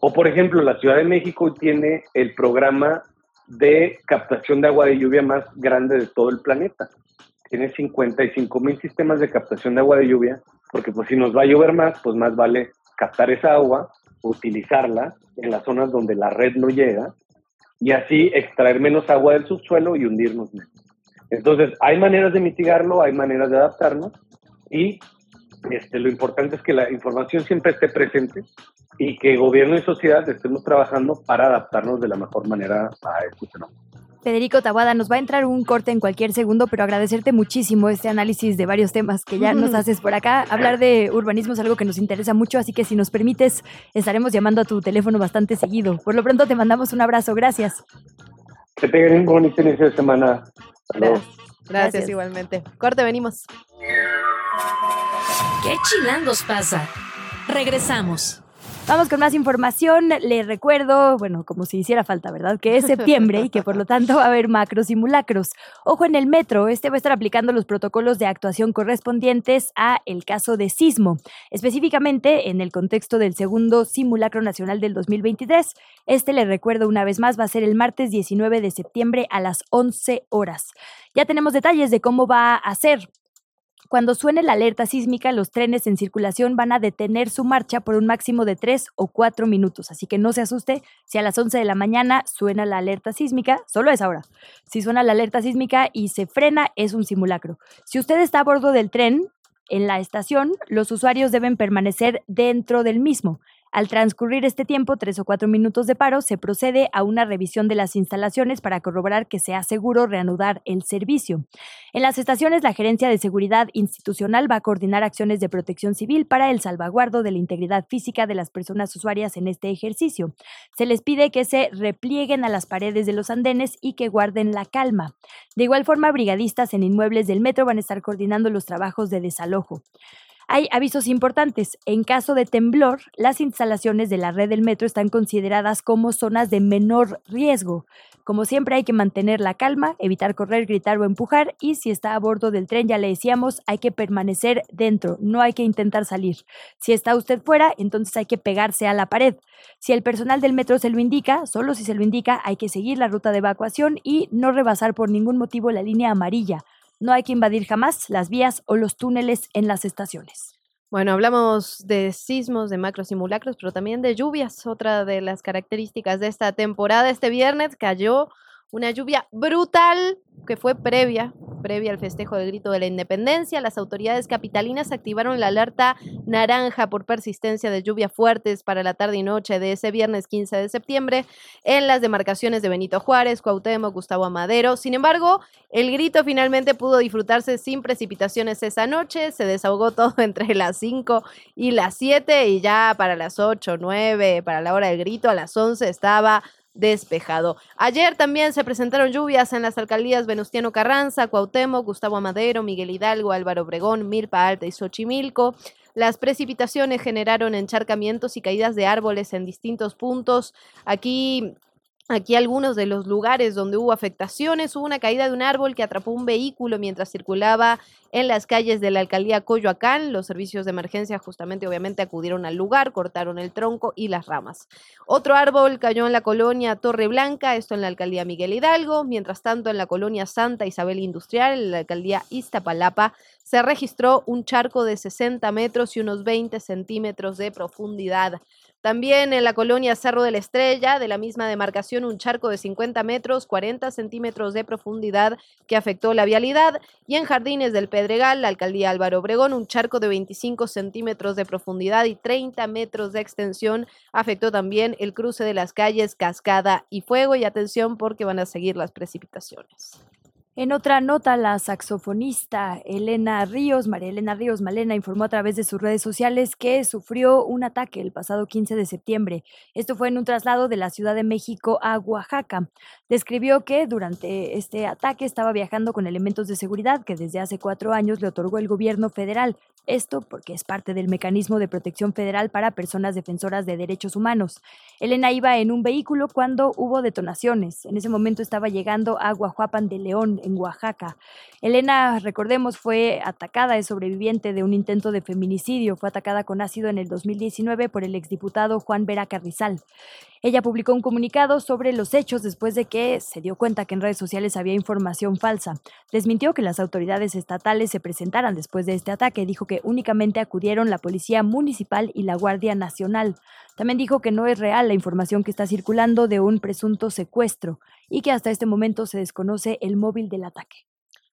O, por ejemplo, la Ciudad de México tiene el programa de captación de agua de lluvia más grande de todo el planeta. Tiene 55 mil sistemas de captación de agua de lluvia, porque pues si nos va a llover más, pues más vale captar esa agua, utilizarla en las zonas donde la red no llega y así extraer menos agua del subsuelo y hundirnos menos. Entonces, hay maneras de mitigarlo, hay maneras de adaptarnos y este, lo importante es que la información siempre esté presente y que gobierno y sociedad estemos trabajando para adaptarnos de la mejor manera a este fenómeno. Federico Tabada, nos va a entrar un corte en cualquier segundo, pero agradecerte muchísimo este análisis de varios temas que ya nos haces por acá. Hablar de urbanismo es algo que nos interesa mucho, así que si nos permites, estaremos llamando a tu teléfono bastante seguido. Por lo pronto te mandamos un abrazo, gracias. Que tengan un bonito inicio de semana. Gracias. Gracias, Gracias. igualmente. Corte, venimos. ¿Qué chilangos pasa? Regresamos. Vamos con más información. Le recuerdo, bueno, como si hiciera falta, ¿verdad? Que es septiembre y que por lo tanto va a haber macros simulacros. Ojo en el metro, este va a estar aplicando los protocolos de actuación correspondientes a el caso de sismo, específicamente en el contexto del segundo simulacro nacional del 2023. Este, le recuerdo una vez más, va a ser el martes 19 de septiembre a las 11 horas. Ya tenemos detalles de cómo va a ser. Cuando suene la alerta sísmica, los trenes en circulación van a detener su marcha por un máximo de 3 o 4 minutos. Así que no se asuste si a las 11 de la mañana suena la alerta sísmica, solo es ahora. Si suena la alerta sísmica y se frena, es un simulacro. Si usted está a bordo del tren, en la estación, los usuarios deben permanecer dentro del mismo. Al transcurrir este tiempo, tres o cuatro minutos de paro, se procede a una revisión de las instalaciones para corroborar que sea seguro reanudar el servicio. En las estaciones, la Gerencia de Seguridad Institucional va a coordinar acciones de protección civil para el salvaguardo de la integridad física de las personas usuarias en este ejercicio. Se les pide que se replieguen a las paredes de los andenes y que guarden la calma. De igual forma, brigadistas en inmuebles del metro van a estar coordinando los trabajos de desalojo. Hay avisos importantes. En caso de temblor, las instalaciones de la red del metro están consideradas como zonas de menor riesgo. Como siempre hay que mantener la calma, evitar correr, gritar o empujar y si está a bordo del tren, ya le decíamos, hay que permanecer dentro, no hay que intentar salir. Si está usted fuera, entonces hay que pegarse a la pared. Si el personal del metro se lo indica, solo si se lo indica, hay que seguir la ruta de evacuación y no rebasar por ningún motivo la línea amarilla. No hay que invadir jamás las vías o los túneles en las estaciones. Bueno, hablamos de sismos, de macrosimulacros, pero también de lluvias. Otra de las características de esta temporada, este viernes cayó una lluvia brutal que fue previa, previa al festejo del grito de la independencia. Las autoridades capitalinas activaron la alerta naranja por persistencia de lluvias fuertes para la tarde y noche de ese viernes 15 de septiembre en las demarcaciones de Benito Juárez, Cuauhtémoc, Gustavo Amadero. Sin embargo, el grito finalmente pudo disfrutarse sin precipitaciones esa noche. Se desahogó todo entre las 5 y las 7 y ya para las 8, 9, para la hora del grito, a las 11 estaba despejado. Ayer también se presentaron lluvias en las alcaldías Venustiano Carranza, Cuauhtémoc, Gustavo Amadero, Miguel Hidalgo, Álvaro Obregón, Milpa Alta y Xochimilco. Las precipitaciones generaron encharcamientos y caídas de árboles en distintos puntos. Aquí Aquí algunos de los lugares donde hubo afectaciones, hubo una caída de un árbol que atrapó un vehículo mientras circulaba en las calles de la alcaldía Coyoacán. Los servicios de emergencia justamente obviamente acudieron al lugar, cortaron el tronco y las ramas. Otro árbol cayó en la colonia Torre Blanca, esto en la alcaldía Miguel Hidalgo. Mientras tanto, en la colonia Santa Isabel Industrial, en la alcaldía Iztapalapa, se registró un charco de 60 metros y unos 20 centímetros de profundidad. También en la colonia Cerro de la Estrella, de la misma demarcación, un charco de 50 metros, 40 centímetros de profundidad que afectó la vialidad. Y en Jardines del Pedregal, la alcaldía Álvaro Obregón, un charco de 25 centímetros de profundidad y 30 metros de extensión afectó también el cruce de las calles Cascada y Fuego. Y atención porque van a seguir las precipitaciones. En otra nota, la saxofonista Elena Ríos, María Elena Ríos Malena, informó a través de sus redes sociales que sufrió un ataque el pasado 15 de septiembre. Esto fue en un traslado de la Ciudad de México a Oaxaca. Describió que durante este ataque estaba viajando con elementos de seguridad que desde hace cuatro años le otorgó el gobierno federal. Esto porque es parte del mecanismo de protección federal para personas defensoras de derechos humanos. Elena iba en un vehículo cuando hubo detonaciones. En ese momento estaba llegando a Guajuapan de León, en Oaxaca. Elena, recordemos, fue atacada, es sobreviviente de un intento de feminicidio, fue atacada con ácido en el 2019 por el exdiputado Juan Vera Carrizal. Ella publicó un comunicado sobre los hechos después de que se dio cuenta que en redes sociales había información falsa. Desmintió que las autoridades estatales se presentaran después de este ataque. Dijo que únicamente acudieron la Policía Municipal y la Guardia Nacional. También dijo que no es real la información que está circulando de un presunto secuestro y que hasta este momento se desconoce el móvil del ataque.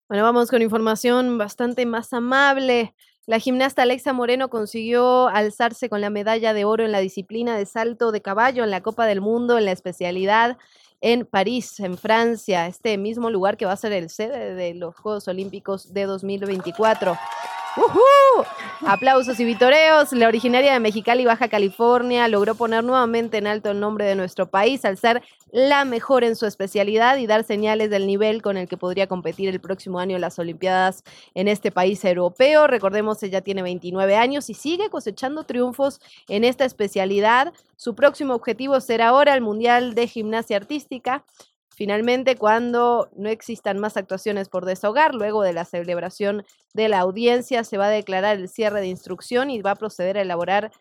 Bueno, vamos con información bastante más amable. La gimnasta Alexa Moreno consiguió alzarse con la medalla de oro en la disciplina de salto de caballo en la Copa del Mundo en la especialidad en París, en Francia, este mismo lugar que va a ser el sede de los Juegos Olímpicos de 2024. ¡Uhú! Aplausos y vitoreos. La originaria de Mexicali, Baja California, logró poner nuevamente en alto el nombre de nuestro país al ser la mejor en su especialidad y dar señales del nivel con el que podría competir el próximo año en las Olimpiadas en este país europeo. Recordemos, ella tiene 29 años y sigue cosechando triunfos en esta especialidad. Su próximo objetivo será ahora el Mundial de Gimnasia Artística. Finalmente, cuando no existan más actuaciones por desahogar, luego de la celebración de la audiencia, se va a declarar el cierre de instrucción y va a proceder a elaborar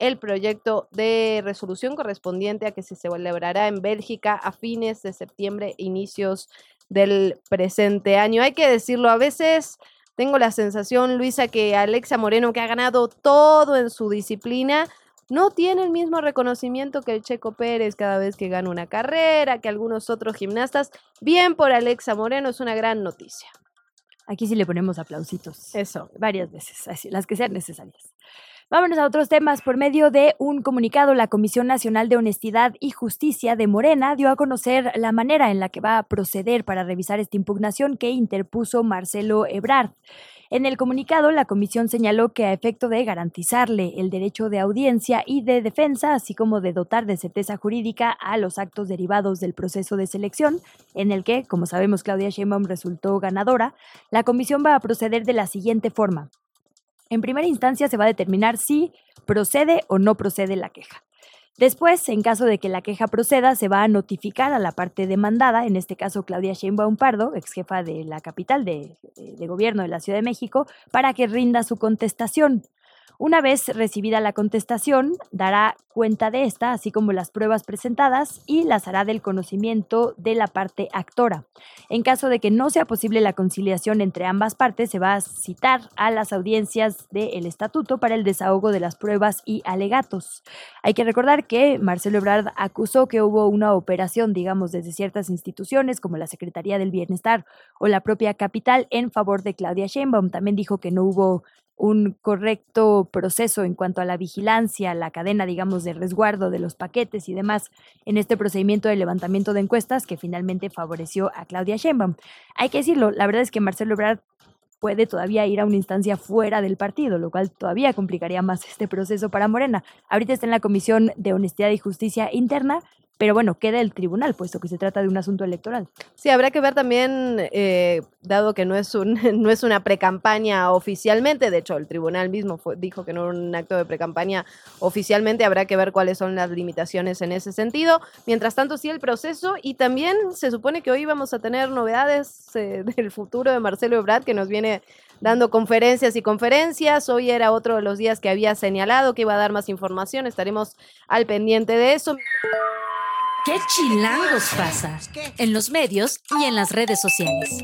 el proyecto de resolución correspondiente a que se celebrará en Bélgica a fines de septiembre, inicios del presente año. Hay que decirlo, a veces tengo la sensación, Luisa, que Alexa Moreno, que ha ganado todo en su disciplina, no tiene el mismo reconocimiento que el Checo Pérez cada vez que gana una carrera, que algunos otros gimnastas. Bien por Alexa Moreno, es una gran noticia. Aquí sí le ponemos aplausitos. Eso. Varias veces, así, las que sean necesarias. Vámonos a otros temas. Por medio de un comunicado, la Comisión Nacional de Honestidad y Justicia de Morena dio a conocer la manera en la que va a proceder para revisar esta impugnación que interpuso Marcelo Ebrard. En el comunicado, la comisión señaló que a efecto de garantizarle el derecho de audiencia y de defensa, así como de dotar de certeza jurídica a los actos derivados del proceso de selección, en el que, como sabemos, Claudia Sheinbaum resultó ganadora, la comisión va a proceder de la siguiente forma. En primera instancia se va a determinar si procede o no procede la queja. Después, en caso de que la queja proceda, se va a notificar a la parte demandada, en este caso Claudia Sheinbaum Pardo, ex jefa de la capital de, de, gobierno de la Ciudad de México, para que rinda su contestación. Una vez recibida la contestación, dará cuenta de esta, así como las pruebas presentadas, y las hará del conocimiento de la parte actora. En caso de que no sea posible la conciliación entre ambas partes, se va a citar a las audiencias del estatuto para el desahogo de las pruebas y alegatos. Hay que recordar que Marcelo Ebrard acusó que hubo una operación, digamos, desde ciertas instituciones como la Secretaría del Bienestar o la propia capital en favor de Claudia Sheinbaum. También dijo que no hubo un correcto proceso en cuanto a la vigilancia, la cadena, digamos, de resguardo de los paquetes y demás en este procedimiento de levantamiento de encuestas que finalmente favoreció a Claudia Sheinbaum. Hay que decirlo, la verdad es que Marcelo Ebrard puede todavía ir a una instancia fuera del partido, lo cual todavía complicaría más este proceso para Morena. Ahorita está en la Comisión de Honestidad y Justicia Interna, pero bueno, queda el tribunal, puesto que se trata de un asunto electoral. Sí, habrá que ver también, eh, dado que no es, un, no es una precampaña oficialmente, de hecho el tribunal mismo dijo que no era un acto de precampaña oficialmente, habrá que ver cuáles son las limitaciones en ese sentido. Mientras tanto, sí el proceso y también se supone que hoy vamos a tener novedades eh, del futuro de Marcelo Ebrard, que nos viene dando conferencias y conferencias. Hoy era otro de los días que había señalado que iba a dar más información, estaremos al pendiente de eso. ¿Qué chilangos pasa? En los medios y en las redes sociales.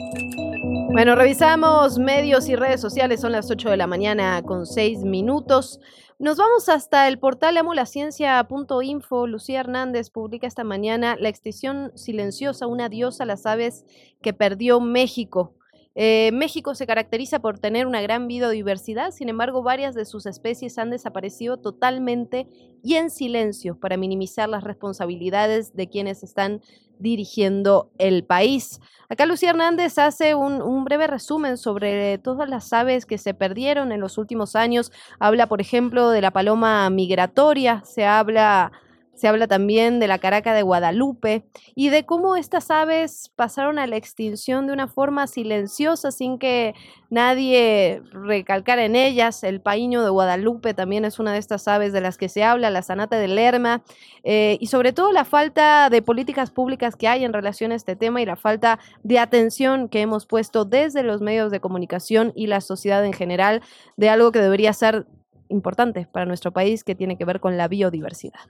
Bueno, revisamos medios y redes sociales, son las 8 de la mañana con 6 minutos. Nos vamos hasta el portal amolaciencia.info. Lucía Hernández publica esta mañana la extinción silenciosa, un adiós a las aves que perdió México. Eh, México se caracteriza por tener una gran biodiversidad, sin embargo varias de sus especies han desaparecido totalmente y en silencio para minimizar las responsabilidades de quienes están dirigiendo el país. Acá Lucía Hernández hace un, un, breve resumen sobre todas las aves que se perdieron en los últimos años. Habla, por ejemplo, de la paloma migratoria, se habla se habla también de la caraca de Guadalupe y de cómo estas aves pasaron a la extinción de una forma silenciosa sin que nadie recalcara en ellas. El paíño de Guadalupe también es una de estas aves de las que se habla, la sanata de Lerma, eh, y sobre todo la falta de políticas públicas que hay en relación a este tema y la falta de atención que hemos puesto desde los medios de comunicación y la sociedad en general de algo que debería ser importante para nuestro país que tiene que ver con la biodiversidad.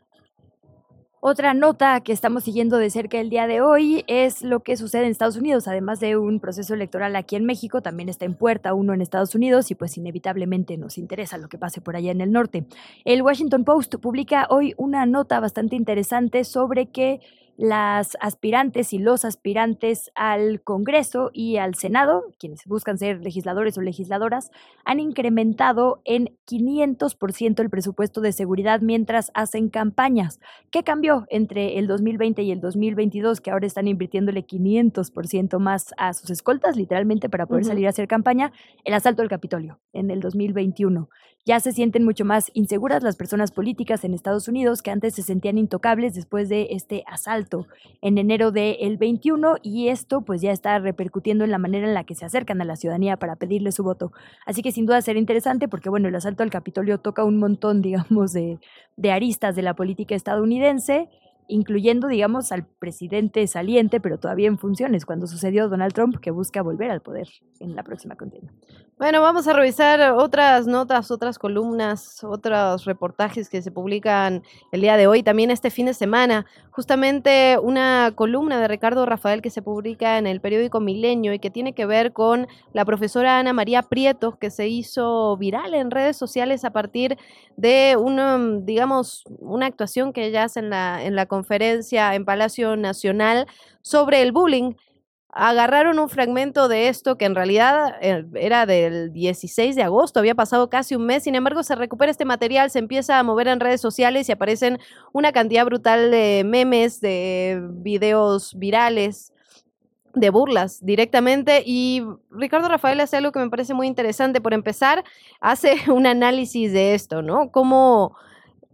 Otra nota que estamos siguiendo de cerca el día de hoy es lo que sucede en Estados Unidos. Además de un proceso electoral aquí en México, también está en puerta uno en Estados Unidos y pues inevitablemente nos interesa lo que pase por allá en el norte. El Washington Post publica hoy una nota bastante interesante sobre que las aspirantes y los aspirantes al Congreso y al Senado, quienes buscan ser legisladores o legisladoras, han incrementado en 500% el presupuesto de seguridad mientras hacen campañas. ¿Qué cambió entre el 2020 y el 2022 que ahora están invirtiéndole 500% más a sus escoltas, literalmente para poder salir a hacer campaña? El asalto al Capitolio en el 2021. Ya se sienten mucho más inseguras las personas políticas en Estados Unidos que antes se sentían intocables después de este asalto en enero del 21 y esto pues ya está repercutiendo en la manera en la que se acercan a la ciudadanía para pedirle su voto. Así que sin duda será interesante porque bueno, el asalto al Capitolio toca un montón, digamos, de, de aristas de la política estadounidense incluyendo, digamos, al presidente saliente, pero todavía en funciones, cuando sucedió Donald Trump, que busca volver al poder en la próxima contienda. Bueno, vamos a revisar otras notas, otras columnas, otros reportajes que se publican el día de hoy, también este fin de semana. Justamente una columna de Ricardo Rafael que se publica en el periódico Milenio y que tiene que ver con la profesora Ana María Prieto, que se hizo viral en redes sociales a partir de una, digamos, una actuación que ella hace en la, en la conferencia en Palacio Nacional sobre el bullying agarraron un fragmento de esto que en realidad eh, era del 16 de agosto, había pasado casi un mes, sin embargo se recupera este material, se empieza a mover en redes sociales y aparecen una cantidad brutal de memes, de videos virales de burlas directamente y Ricardo Rafael hace algo que me parece muy interesante. Por empezar, hace un análisis de esto, ¿no? Cómo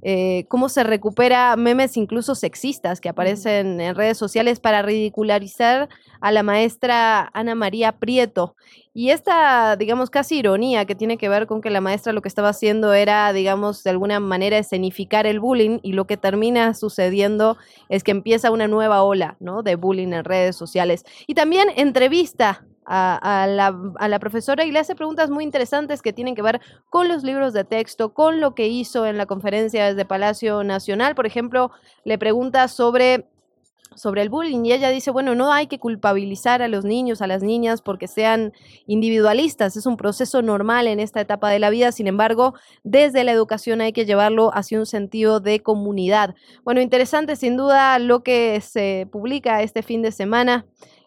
eh, cómo se recupera memes incluso sexistas que aparecen en redes sociales para ridicularizar a la maestra Ana María Prieto. Y esta, digamos, casi ironía que tiene que ver con que la maestra lo que estaba haciendo era, digamos, de alguna manera escenificar el bullying y lo que termina sucediendo es que empieza una nueva ola, ¿no? De bullying en redes sociales. Y también entrevista a, la, a, la, profesora y le hace preguntas muy interesantes que tienen que ver con los libros de texto, con lo que hizo en la conferencia desde Palacio Nacional. Por ejemplo, le pregunta sobre sobre el bullying y ella dice, bueno, no hay que culpabilizar a los niños, a las niñas porque sean individualistas, es un proceso normal en esta etapa de la vida, sin embargo, desde la educación hay que llevarlo hacia un sentido de comunidad. Bueno, interesante sin duda lo que se publica este fin de semana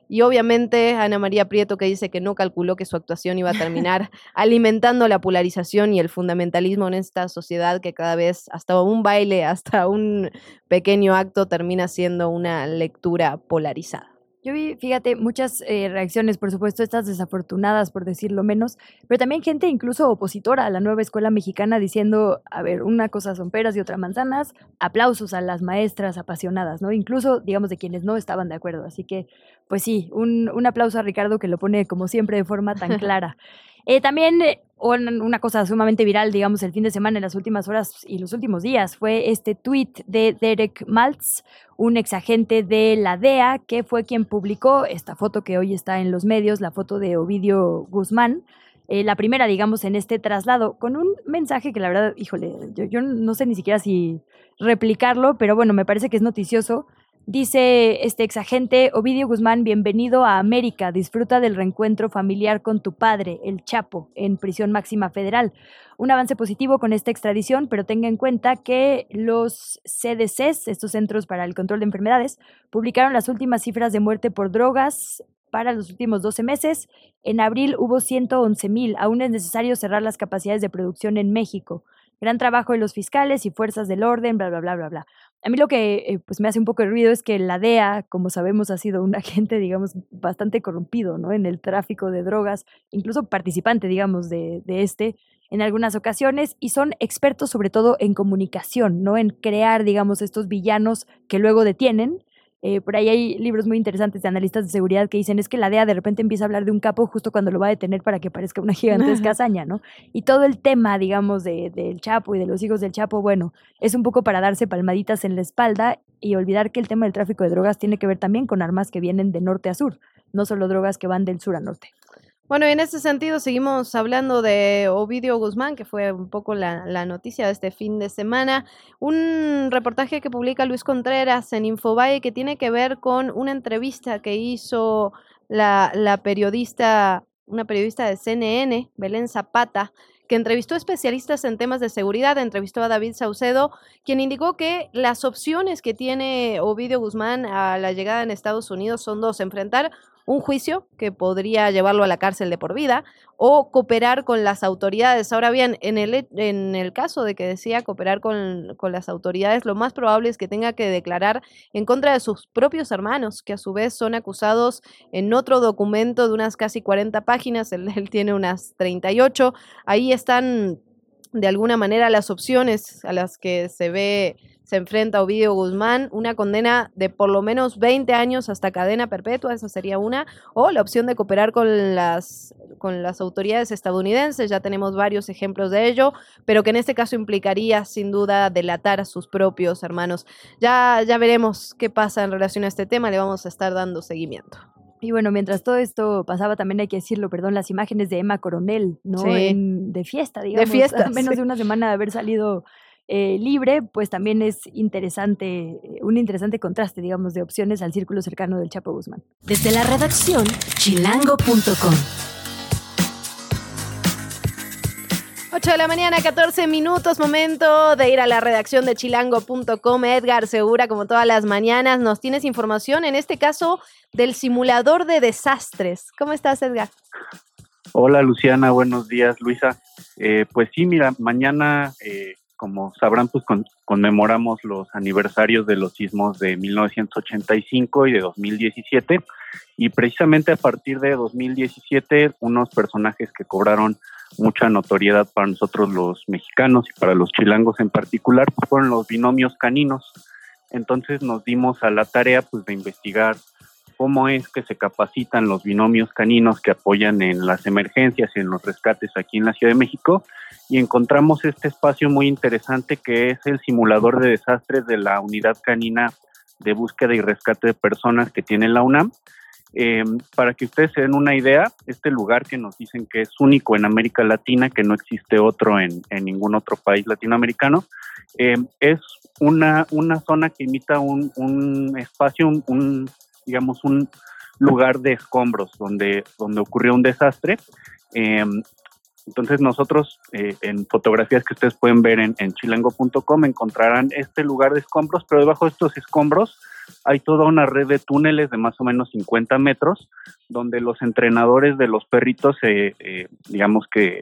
y obviamente Ana María Prieto que dice que no calculó que su actuación iba a terminar alimentando la polarización y el fundamentalismo en esta sociedad que cada vez hasta un baile, hasta un pequeño acto termina siendo una lectura polarizada. Yo vi, fíjate, muchas eh, reacciones, por supuesto, estas desafortunadas, por decirlo menos, pero también gente incluso opositora a la nueva escuela mexicana diciendo, a ver, una cosa son peras y otra manzanas, aplausos a las maestras apasionadas, ¿no? Incluso, digamos, de quienes no estaban de acuerdo. Así que, pues sí, un, un aplauso a Ricardo que lo pone, como siempre, de forma tan clara. Eh, también eh, una cosa sumamente viral, digamos, el fin de semana, en las últimas horas y los últimos días, fue este tweet de Derek Maltz, un exagente de la DEA, que fue quien publicó esta foto que hoy está en los medios, la foto de Ovidio Guzmán. Eh, la primera, digamos, en este traslado, con un mensaje que la verdad, híjole, yo, yo no sé ni siquiera si replicarlo, pero bueno, me parece que es noticioso Dice este exagente Ovidio Guzmán, bienvenido a América, disfruta del reencuentro familiar con tu padre, el Chapo, en prisión máxima federal. Un avance positivo con esta extradición, pero tenga en cuenta que los CDCs, estos Centros para el Control de Enfermedades, publicaron las últimas cifras de muerte por drogas para los últimos 12 meses. En abril hubo 111 mil. Aún es necesario cerrar las capacidades de producción en México. Gran trabajo de los fiscales y fuerzas del orden, bla, bla, bla, bla, bla. A mí lo que eh, pues me hace un poco de ruido es que la DEA, como sabemos, ha sido un agente, digamos, bastante corrompido, ¿no? En el tráfico de drogas, incluso participante, digamos, de, de este en algunas ocasiones y son expertos sobre todo en comunicación, ¿no? En crear, digamos, estos villanos que luego detienen eh, por ahí hay libros muy interesantes de analistas de seguridad que dicen es que la DEA de repente empieza a hablar de un capo justo cuando lo va a detener para que parezca una gigantesca hazaña, ¿no? Y todo el tema, digamos, de, del Chapo y de los hijos del Chapo, bueno, es un poco para darse palmaditas en la espalda y olvidar que el tema del tráfico de drogas tiene que ver también con armas que vienen de norte a sur, no solo drogas que van del sur a norte. Bueno, en ese sentido seguimos hablando de Ovidio Guzmán, que fue un poco la, noticia de este fin de semana. Un reportaje que publica Luis Contreras en Infobae que tiene que ver con una entrevista que hizo la, la periodista, una periodista de CNN, Belén Zapata, que entrevistó especialistas en temas de seguridad, entrevistó a David Saucedo, quien indicó que las opciones que tiene Ovidio Guzmán a la llegada en Estados Unidos son dos, enfrentar un juicio que podría llevarlo a la cárcel de por vida o cooperar con las autoridades. Ahora bien, en el, en el caso de que decía cooperar con, con, las autoridades, lo más probable es que tenga que declarar en contra de sus propios hermanos, que a su vez son acusados en otro documento de unas casi 40 páginas, él, él tiene unas 38. Ahí están de alguna manera las opciones a las que se ve se enfrenta a Ovidio Guzmán, una condena de por lo menos 20 años hasta cadena perpetua, esa sería una, o la opción de cooperar con las, con las autoridades estadounidenses, ya tenemos varios ejemplos de ello, pero que en este caso implicaría sin duda delatar a sus propios hermanos. Ya, ya veremos qué pasa en relación a este tema, le vamos a estar dando seguimiento. Y bueno, mientras todo esto pasaba, también hay que decirlo, perdón, las imágenes de Emma Coronel, ¿no? de fiesta, digamos. De fiesta. A menos de una semana de haber salido eh, libre, pues también es interesante, un interesante contraste, digamos, de opciones al círculo cercano del Chapo Guzmán. Desde la redacción, chilango.com. 8 de la mañana, 14 minutos, momento de ir a la redacción de chilango.com. Edgar Segura, como todas las mañanas, nos tienes información, en este caso, del simulador de desastres. ¿Cómo estás, Edgar? Hola, Luciana, buenos días, Luisa. Eh, pues sí, mira, mañana eh, como sabrán, pues conmemoramos los aniversarios de los sismos de 1985 y de 2017. Y precisamente a partir de 2017, unos personajes que cobraron mucha notoriedad para nosotros los mexicanos y para los chilangos en particular, pues fueron los binomios caninos. Entonces nos dimos a la tarea pues de investigar cómo es que se capacitan los binomios caninos que apoyan en las emergencias y en los rescates aquí en la Ciudad de México y encontramos este espacio muy interesante que es el simulador de desastres de la unidad canina de búsqueda y rescate de personas que tiene la UNAM. Em, para que ustedes se den una idea, este lugar que nos dicen que es único en América Latina, que no existe otro en, ningún otro país latinoamericano, em, es una, una zona que imita un, un espacio, un, digamos, un lugar de escombros donde, donde ocurrió un desastre. Em, entonces nosotros eh, en fotografías que ustedes pueden ver en, chilango.com encontrarán este lugar de escombros, pero debajo de estos escombros hay toda una red de túneles de más o menos 50 metros, donde los entrenadores de los perritos, eh, eh, digamos que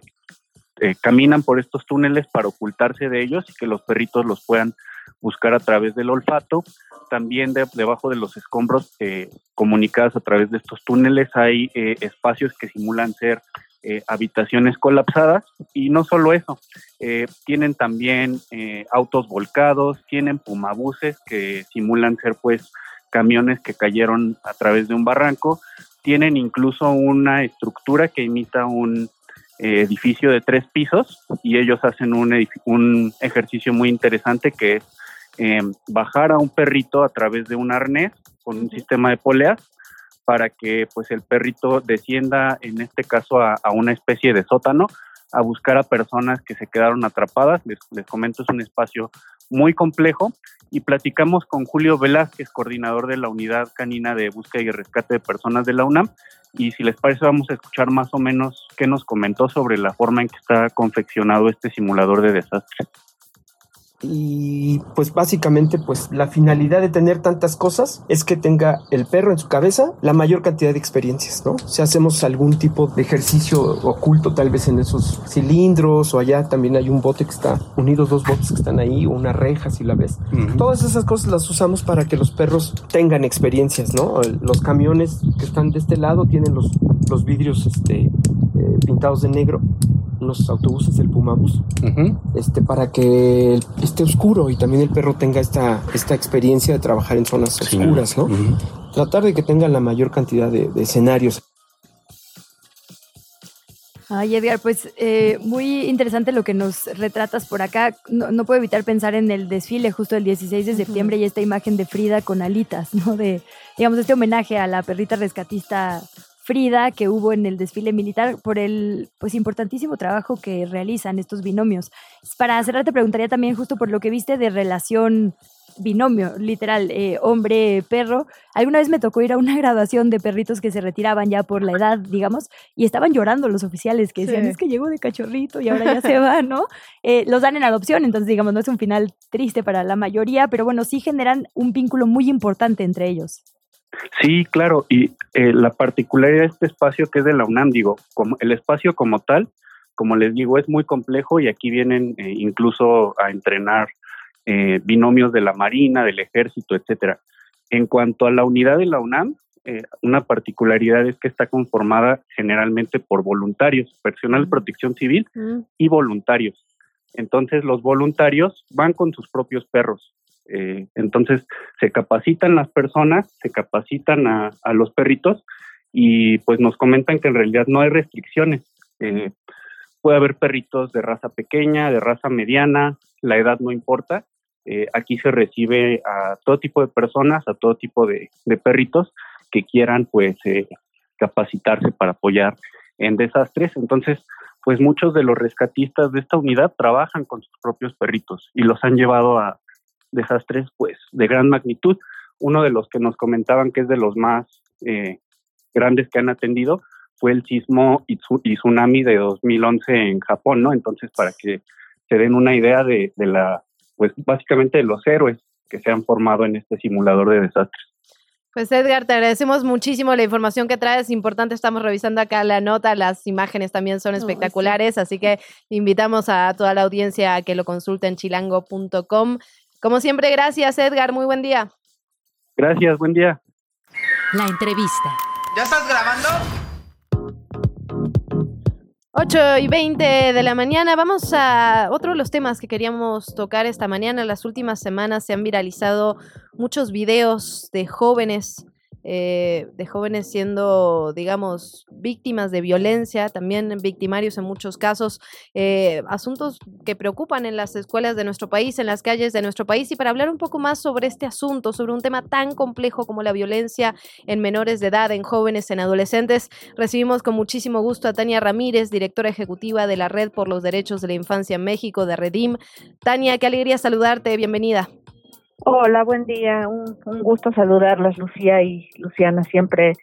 caminan por estos túneles para ocultarse de ellos y que los perritos los puedan buscar a través del olfato. También debajo de los escombros comunicados a través de estos túneles hay espacios que simulan ser eh, habitaciones colapsadas y no solo eso, eh, tienen también eh, autos volcados, tienen pumabuses que simulan ser pues camiones que cayeron a través de un barranco, tienen incluso una estructura que imita un edificio de tres pisos y ellos hacen un, un ejercicio muy interesante que es bajar a un perrito a través de un arnés con un sistema de poleas para que pues el perrito descienda, en este caso, a, una especie de sótano, a buscar a personas que se quedaron atrapadas. Les, les, comento, es un espacio muy complejo y platicamos con Julio Velázquez, coordinador de la Unidad Canina de Búsqueda y Rescate de Personas de la UNAM. Y si les parece, vamos a escuchar más o menos qué nos comentó sobre la forma en que está confeccionado este simulador de desastre y pues básicamente pues la finalidad de tener tantas cosas es que tenga el perro en su cabeza la mayor cantidad de experiencias, ¿no? Si hacemos algún tipo de ejercicio oculto tal vez en esos cilindros o allá también hay un bote que está unidos dos botes que están ahí o una reja si la ves. Todas esas cosas las usamos para que los perros tengan experiencias, ¿no? Los camiones que están de este lado tienen los, los vidrios este, eh, pintados de negro los autobuses del Pumabus, este, para que esté oscuro y también el perro tenga esta, esta experiencia de trabajar en zonas oscuras, ¿no? Tratar de que tengan la mayor cantidad de, escenarios. Ay, Edgar, pues eh, muy interesante lo que nos retratas por acá. No, puedo evitar pensar en el desfile justo el 16 de septiembre y esta imagen de Frida con alitas, ¿no? De, digamos, este homenaje a la perrita rescatista Frida que hubo en el desfile militar por el pues importantísimo trabajo que realizan estos binomios. Para cerrar te preguntaría también justo por lo que viste de relación binomio, literal, eh, hombre-perro. Alguna vez me tocó ir a una graduación de perritos que se retiraban ya por la edad, digamos, y estaban llorando los oficiales que decían, Sí. es que llegó de cachorrito y ahora ya se va, ¿no? Eh, los dan en adopción, entonces, digamos, no es un final triste para la mayoría, pero bueno, sí generan un vínculo muy importante entre ellos. Sí, claro, y eh, la particularidad de este espacio que es de la UNAM, digo, como el espacio como tal, como les digo, es muy complejo y aquí vienen eh, incluso a entrenar eh, binomios de la Marina, del Ejército, etcétera. En cuanto a la unidad de la UNAM, eh, una particularidad es que está conformada generalmente por voluntarios, personal de protección civil y voluntarios. Entonces los voluntarios van con sus propios perros. Eh, entonces se capacitan las personas, se capacitan a, los perritos y pues nos comentan que en realidad no hay restricciones. Eh, puede haber perritos de raza pequeña, de raza mediana, la edad no importa. Eh, aquí se recibe a todo tipo de personas, a todo tipo de, de perritos que quieran pues capacitarse para apoyar en desastres. Entonces, pues muchos de los rescatistas de esta unidad trabajan con sus propios perritos y los han llevado a desastres pues de gran magnitud. Uno de los que nos comentaban que es de los más eh, grandes que han atendido fue el sismo y, tsu- y tsunami de 2011 en Japón, ¿no? Entonces, para que se den una idea de, de la, pues básicamente de los héroes que se han formado en este simulador de desastres. Pues Edgar, te agradecemos muchísimo la información que traes. Importante, estamos revisando acá la nota, las imágenes también son espectaculares, así que invitamos a toda la audiencia a que lo consulten chilango.com. Como siempre, gracias Edgar, muy buen día. Gracias, buen día. La entrevista. ¿Ya estás grabando? 8 y 20 de la mañana. Vamos a otro de los temas que queríamos tocar esta mañana. En las últimas semanas se han viralizado muchos videos de jóvenes, eh, de jóvenes siendo, digamos, víctimas de violencia, también victimarios en muchos casos, eh, asuntos que preocupan en las escuelas de nuestro país, en las calles de nuestro país. Y para hablar un poco más sobre este asunto, sobre un tema tan complejo como la violencia en menores de edad, en jóvenes, en adolescentes, recibimos con muchísimo gusto a Tania Ramírez, directora ejecutiva de la Red por los Derechos de la Infancia en México, de Redim. Tania, qué alegría saludarte, bienvenida. Hola, buen día. Un, gusto saludarlas, Lucía y Luciana. Siempre,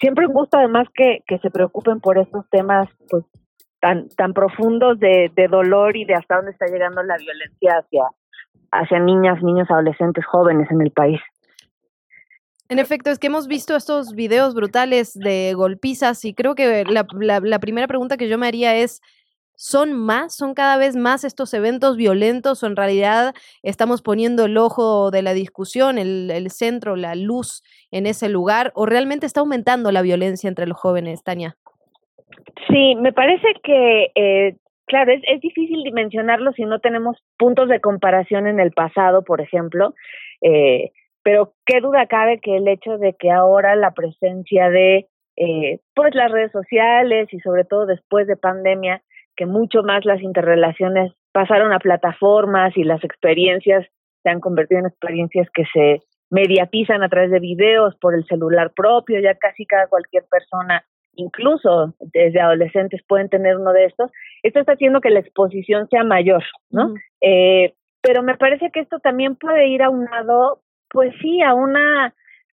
siempre un gusto, además, que, que se preocupen por estos temas, pues tan, tan profundos de, de dolor y de hasta dónde está llegando la violencia hacia, hacia niñas, niños, adolescentes, jóvenes en el país. En efecto, es que hemos visto estos videos brutales de golpizas y creo que la- la primera pregunta que yo me haría es, ¿son más? ¿Son cada vez más estos eventos violentos o en realidad estamos poniendo el ojo de la discusión, el, el centro, la luz en ese lugar o realmente está aumentando la violencia entre los jóvenes, Tania? Sí, me parece que, eh, claro, es, es difícil dimensionarlo si no tenemos puntos de comparación en el pasado, por ejemplo, eh, pero qué duda cabe que el hecho de que ahora la presencia de, eh, pues, las redes sociales y sobre todo después de pandemia, que mucho más las interrelaciones pasaron a plataformas y las experiencias se han convertido en experiencias que se mediatizan a través de videos por el celular propio, ya casi cada cualquier persona incluso desde adolescentes pueden tener uno de estos, esto está haciendo que la exposición sea mayor, ¿no? eh, pero me parece que esto también puede ir aunado, pues sí, a una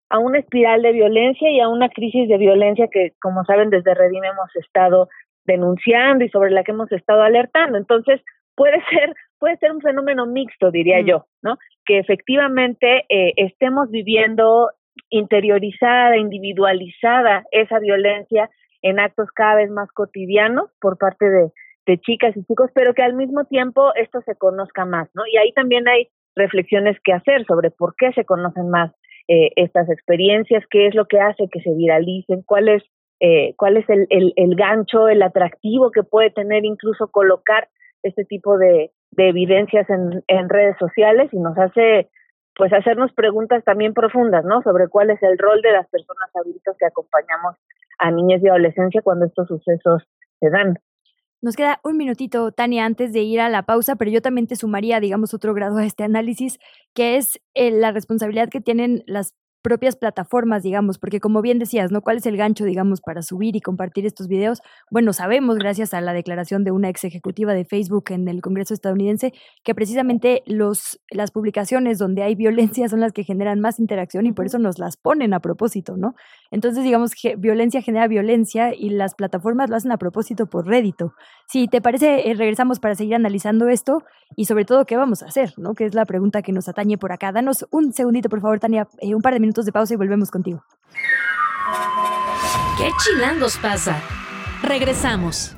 a una espiral de violencia y a una crisis de violencia que, como saben, desde Redim hemos estado denunciando y sobre la que hemos estado alertando. Entonces, puede ser puede ser un fenómeno mixto, diría yo, ¿no? Que efectivamente eh, estemos viviendo interiorizada, individualizada esa violencia en actos cada vez más cotidianos por parte de, de chicas y chicos, pero que al mismo tiempo esto se conozca más, ¿no? Y ahí también hay reflexiones que hacer sobre por qué se conocen más eh, estas experiencias, qué es lo que hace que se viralicen, cuál es, eh, cuál es el, el, gancho, el atractivo que puede tener incluso colocar este tipo de, de evidencias en, en redes sociales y nos hace pues hacernos preguntas también profundas, ¿no? Sobre cuál es el rol de las personas adultas que acompañamos a niñas y adolescencia cuando estos sucesos se dan. Nos queda un minutito, Tania, antes de ir a la pausa, pero yo también te sumaría, digamos, otro grado a este análisis, que es eh, la responsabilidad que tienen las propias plataformas, digamos, porque como bien decías, ¿no? ¿Cuál es el gancho, digamos, para subir y compartir estos videos? Bueno, sabemos, gracias a la declaración de una ex ejecutiva de Facebook en el Congreso estadounidense, que precisamente los, las publicaciones donde hay violencia son las que generan más interacción y por eso nos las ponen a propósito, ¿no? Entonces, digamos que violencia genera violencia y las plataformas lo hacen a propósito por rédito. Si te parece, eh, regresamos para seguir analizando esto y sobre todo qué vamos a hacer, ¿no? Que es la pregunta que nos atañe por acá. Danos un segundito, por favor, Tania, eh, un par de minutos de pausa y volvemos contigo. ¿Qué chilangos pasa? Regresamos.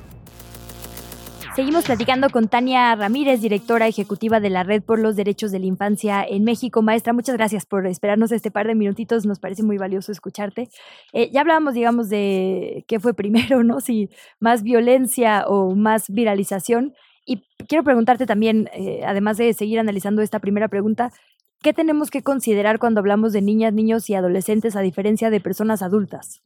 Seguimos platicando con Tania Ramírez, directora ejecutiva de la Red por los Derechos de la Infancia en México. Maestra, muchas gracias por esperarnos este par de minutitos. Nos parece muy valioso escucharte. Eh, ya hablábamos, digamos, de qué fue primero, ¿no? Si más violencia o más viralización. Y quiero preguntarte también, eh, además de seguir analizando esta primera pregunta, ¿Qué tenemos que considerar cuando hablamos de niñas, niños y adolescentes a diferencia de personas adultas?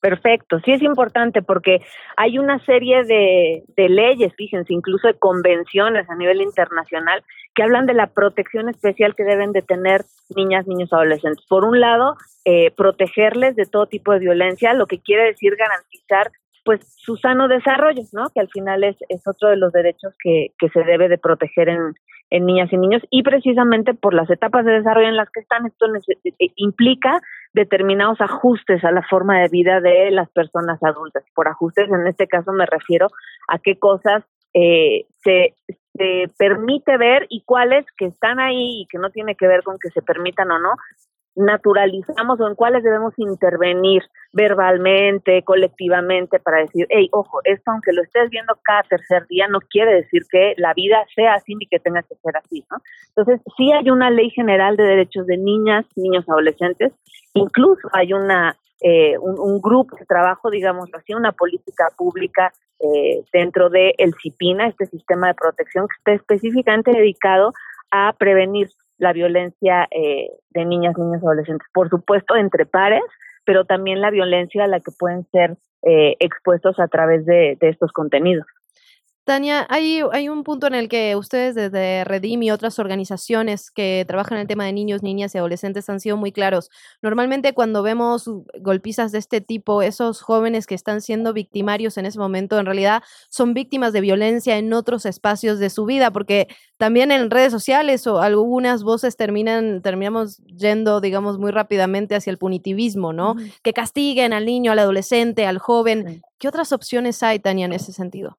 Perfecto, sí es importante porque hay una serie de, leyes, fíjense, incluso de convenciones a nivel internacional que hablan de la protección especial que deben de tener niñas, niños, adolescentes. Por un lado, eh, protegerles de todo tipo de violencia, lo que quiere decir garantizar pues su sano desarrollo, ¿no? Que al final es, es otro de los derechos que, que se debe de proteger en, en niñas y niños y precisamente por las etapas de desarrollo en las que están, esto eh, eh, implica determinados ajustes a la forma de vida de las personas adultas. Por ajustes, en este caso me refiero a qué cosas eh, se, se permite ver y cuáles que están ahí y que no tiene que ver con que se permitan o no, naturalizamos o en cuáles debemos intervenir verbalmente, colectivamente, para decir, hey, ojo, esto aunque lo estés viendo cada tercer día, no quiere decir que la vida sea así ni que tenga que ser así, ¿no? Entonces, sí hay una ley general de derechos de niñas, niños, adolescentes, incluso hay una eh, un, grupo de trabajo, digamos así, una política pública eh, dentro del el CIPINA, este sistema de protección que está específicamente dedicado a prevenir la violencia eh, de niñas, niños, adolescentes. Por supuesto, entre pares, pero también la violencia a la que pueden ser eh, expuestos a través de estos contenidos. Tania, hay, hay un punto en el que ustedes desde Redim y otras organizaciones que trabajan en el tema de niños, niñas y adolescentes han sido muy claros. Normalmente cuando vemos golpizas de este tipo, esos jóvenes que están siendo victimarios en ese momento, en realidad son víctimas de violencia en otros espacios de su vida, porque también en redes sociales o algunas voces terminan, terminamos yendo, digamos, muy rápidamente hacia el punitivismo, ¿no? Que castiguen al niño, al adolescente, al joven. ¿Qué otras opciones hay, Tania, en ese sentido?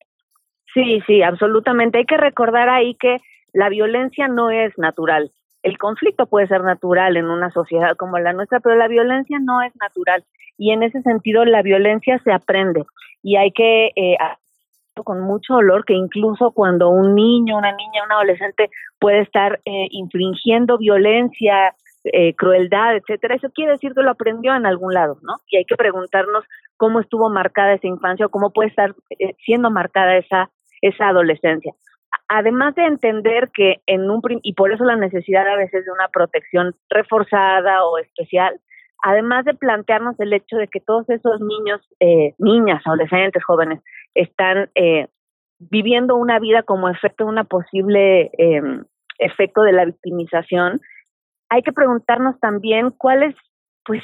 Sí, sí, absolutamente. Hay que recordar ahí que la violencia no es natural. El conflicto puede ser natural en una sociedad como la nuestra, pero la violencia no es natural. Y en ese sentido, la violencia se aprende. Y hay que eh, con mucho dolor que incluso cuando un niño, una niña, un adolescente puede estar eh, infringiendo violencia, eh, crueldad, etcétera, eso quiere decir que lo aprendió en algún lado, ¿no? Y hay que preguntarnos cómo estuvo marcada esa infancia o cómo puede estar eh, siendo marcada esa esa adolescencia. Además de entender que en un y por eso la necesidad a veces de una protección reforzada o especial, además de plantearnos el hecho de que todos esos niños, eh, niñas, adolescentes, jóvenes, están eh, viviendo una vida como efecto de una posible eh, efecto de la victimización, hay que preguntarnos también cuál es, pues,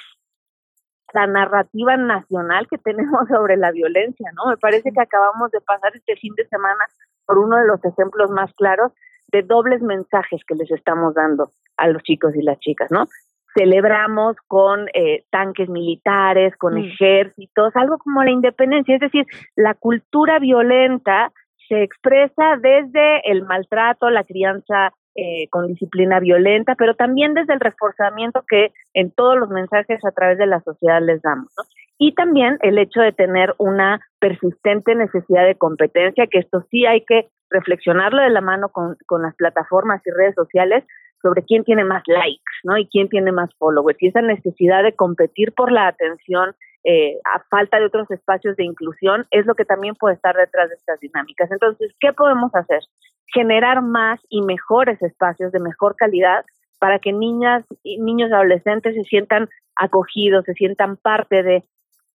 la narrativa nacional que tenemos sobre la violencia, ¿no? Me parece que acabamos de pasar este fin de semana por uno de los ejemplos más claros de dobles mensajes que les estamos dando a los chicos y las chicas, ¿no? Celebramos con eh, tanques militares, con mm. ejércitos, algo como la independencia, es decir, la cultura violenta se expresa desde el maltrato, la crianza eh, con disciplina violenta, pero también desde el reforzamiento que en todos los mensajes a través de la sociedad les damos. Y también el hecho de tener una persistente necesidad de competencia, que esto sí hay que reflexionarlo de la mano con, con las plataformas y redes sociales sobre quién tiene más likes, ¿no? Y quién tiene más followers. Y esa necesidad de competir por la atención eh, a falta de otros espacios de inclusión es lo que también puede estar detrás de estas dinámicas. Entonces, ¿qué podemos hacer? Generar más y mejores espacios de mejor calidad para que niñas y niños adolescentes se sientan acogidos, se sientan parte de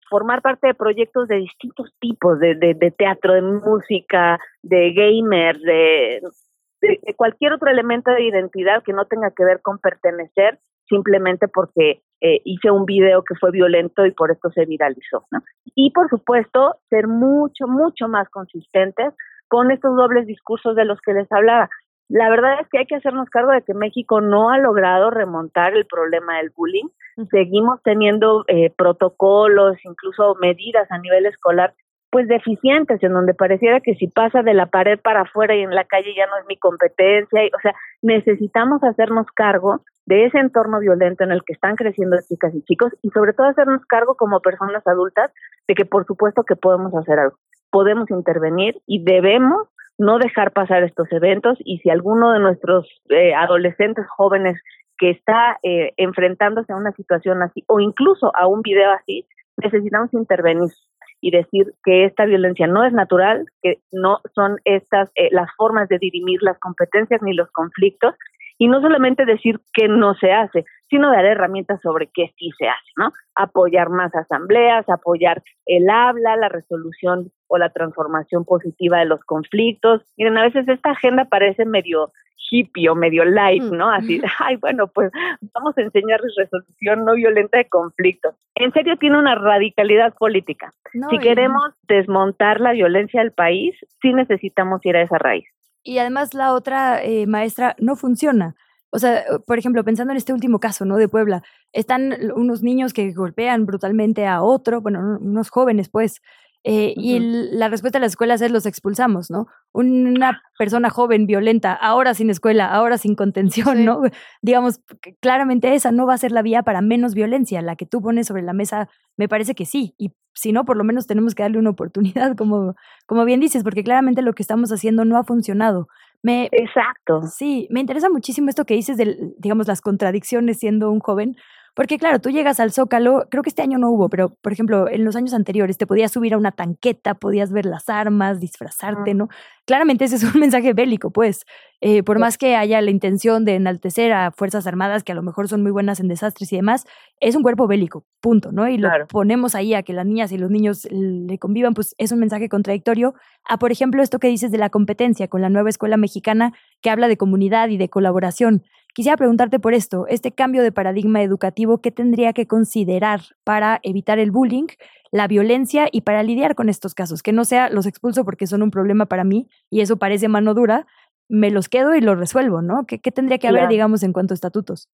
formar parte de proyectos de distintos tipos, de, de, teatro, de música, de gamers, de, de, cualquier otro elemento de identidad que no tenga que ver con pertenecer simplemente porque eh, hice un video que fue violento y por esto se viralizó. ¿no? Y por supuesto, ser mucho, mucho más consistentes con estos dobles discursos de los que les hablaba. La verdad es que hay que hacernos cargo de que México no ha logrado remontar el problema del bullying. Seguimos teniendo eh, protocolos, incluso medidas a nivel escolar pues deficientes, en donde pareciera que si pasa de la pared para afuera y en la calle ya no es mi competencia, o sea, necesitamos hacernos cargo de ese entorno violento en el que están creciendo chicas y chicos y sobre todo hacernos cargo como personas adultas de que por supuesto que podemos hacer algo, podemos intervenir y debemos no dejar pasar estos eventos y si alguno de nuestros eh, adolescentes jóvenes que está eh, enfrentándose a una situación así o incluso a un video así, necesitamos intervenir y decir que esta violencia no es natural, que no son estas eh, las formas de dirimir las competencias ni los conflictos y no solamente decir que no se hace, sino dar herramientas sobre qué sí se hace, ¿no? Apoyar más asambleas, apoyar el habla, la resolución o la transformación positiva de los conflictos. Miren, a veces esta agenda parece medio hippie o medio light, mm. ¿no? Así, ay, bueno, pues vamos a enseñarles resolución no violenta de conflictos. En serio, tiene una radicalidad política. si queremos desmontar la violencia del país, sí necesitamos ir a esa raíz. Y además la otra eh, maestra no funciona. O sea, por ejemplo, pensando en este último caso, ¿no? De Puebla, están unos niños que golpean brutalmente a otro, bueno, unos jóvenes, pues, eh, y la respuesta de las escuelas es los expulsamos, ¿no? Una persona joven, violenta, ahora sin escuela, ahora sin contención, ¿no? Digamos, claramente esa no va a ser la vía para menos violencia. La que tú pones sobre la mesa, me parece que sí. Y si no, por lo menos tenemos que darle una oportunidad, como, como bien dices, porque claramente lo que estamos haciendo no ha funcionado. Me, Exacto. Sí, me interesa muchísimo esto que dices de, digamos, las contradicciones siendo un joven, porque claro, tú llegas al Zócalo, creo que este año no hubo, pero por ejemplo, en los años anteriores te podías subir a una tanqueta, podías ver las armas, disfrazarte, ¿no? Claramente ese es un mensaje bélico, pues. Eh, por más que haya la intención de enaltecer a Fuerzas Armadas, que a lo mejor son muy buenas en desastres y demás, es un cuerpo bélico, punto, ¿no? Y lo ponemos ahí a que las niñas y los niños le convivan, pues es un mensaje contradictorio a, por ejemplo, esto que dices de la competencia con la nueva escuela mexicana que habla de comunidad y de colaboración. Quisiera preguntarte por esto, este cambio de paradigma educativo, ¿qué tendría que considerar para evitar el bullying, la violencia y para lidiar con estos casos? Que no sea los expulso porque son un problema para mí y eso parece mano dura, me los quedo y los resuelvo, ¿no? ¿Qué, tendría que haber, digamos, en cuanto a estatutos?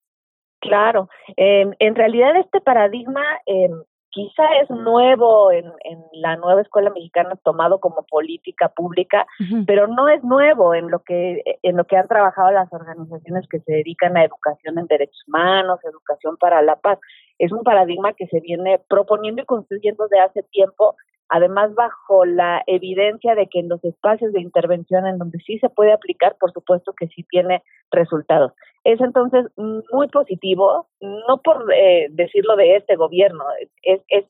Claro, em, en realidad este paradigma eh, quizá es nuevo en, la nueva escuela mexicana tomado como política pública, pero no es nuevo en lo que en lo que han trabajado las organizaciones que se dedican a educación en derechos humanos, educación para la paz. Es un paradigma que se viene proponiendo y construyendo de hace tiempo además bajo la evidencia de que en los espacios de intervención en donde sí se puede aplicar, por supuesto que sí tiene resultados. Es entonces muy positivo, no por eh, decirlo de este gobierno, es, es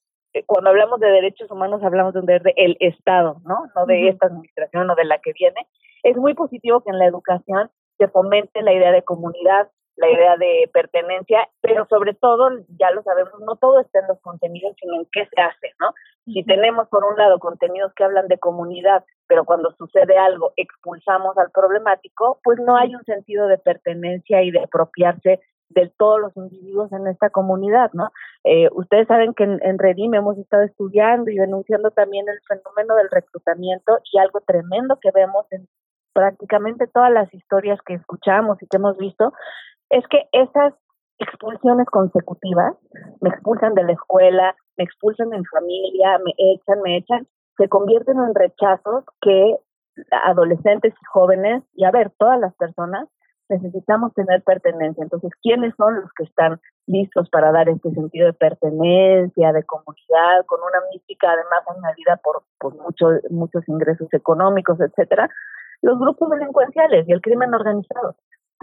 cuando hablamos de derechos humanos hablamos de el Estado, ¿no? No de esta administración o de la que viene. Es muy positivo que en la educación se fomente la idea de comunidad, la idea de pertenencia, pero sobre todo, ya lo sabemos, no todo está en los contenidos, sino en qué se hace, ¿no? Si tenemos, por un lado, contenidos que hablan de comunidad, pero cuando sucede algo expulsamos al problemático, pues no hay un sentido de pertenencia y de apropiarse de todos los individuos en esta comunidad, ¿no? Eh, ustedes saben que en, en Redim hemos estado estudiando y denunciando también el fenómeno del reclutamiento y algo tremendo que vemos en prácticamente todas las historias que escuchamos y que hemos visto es que esas expulsiones consecutivas, me expulsan de la escuela, me expulsan en familia, me echan, me echan, se convierten en rechazos que adolescentes y jóvenes, y a ver, todas las personas, necesitamos tener pertenencia. Entonces, ¿quiénes son los que están listos para dar este sentido de pertenencia, de comunidad, con una mística además añadida por, por muchos muchos ingresos económicos, etcétera? Los grupos delincuenciales y el crimen organizado.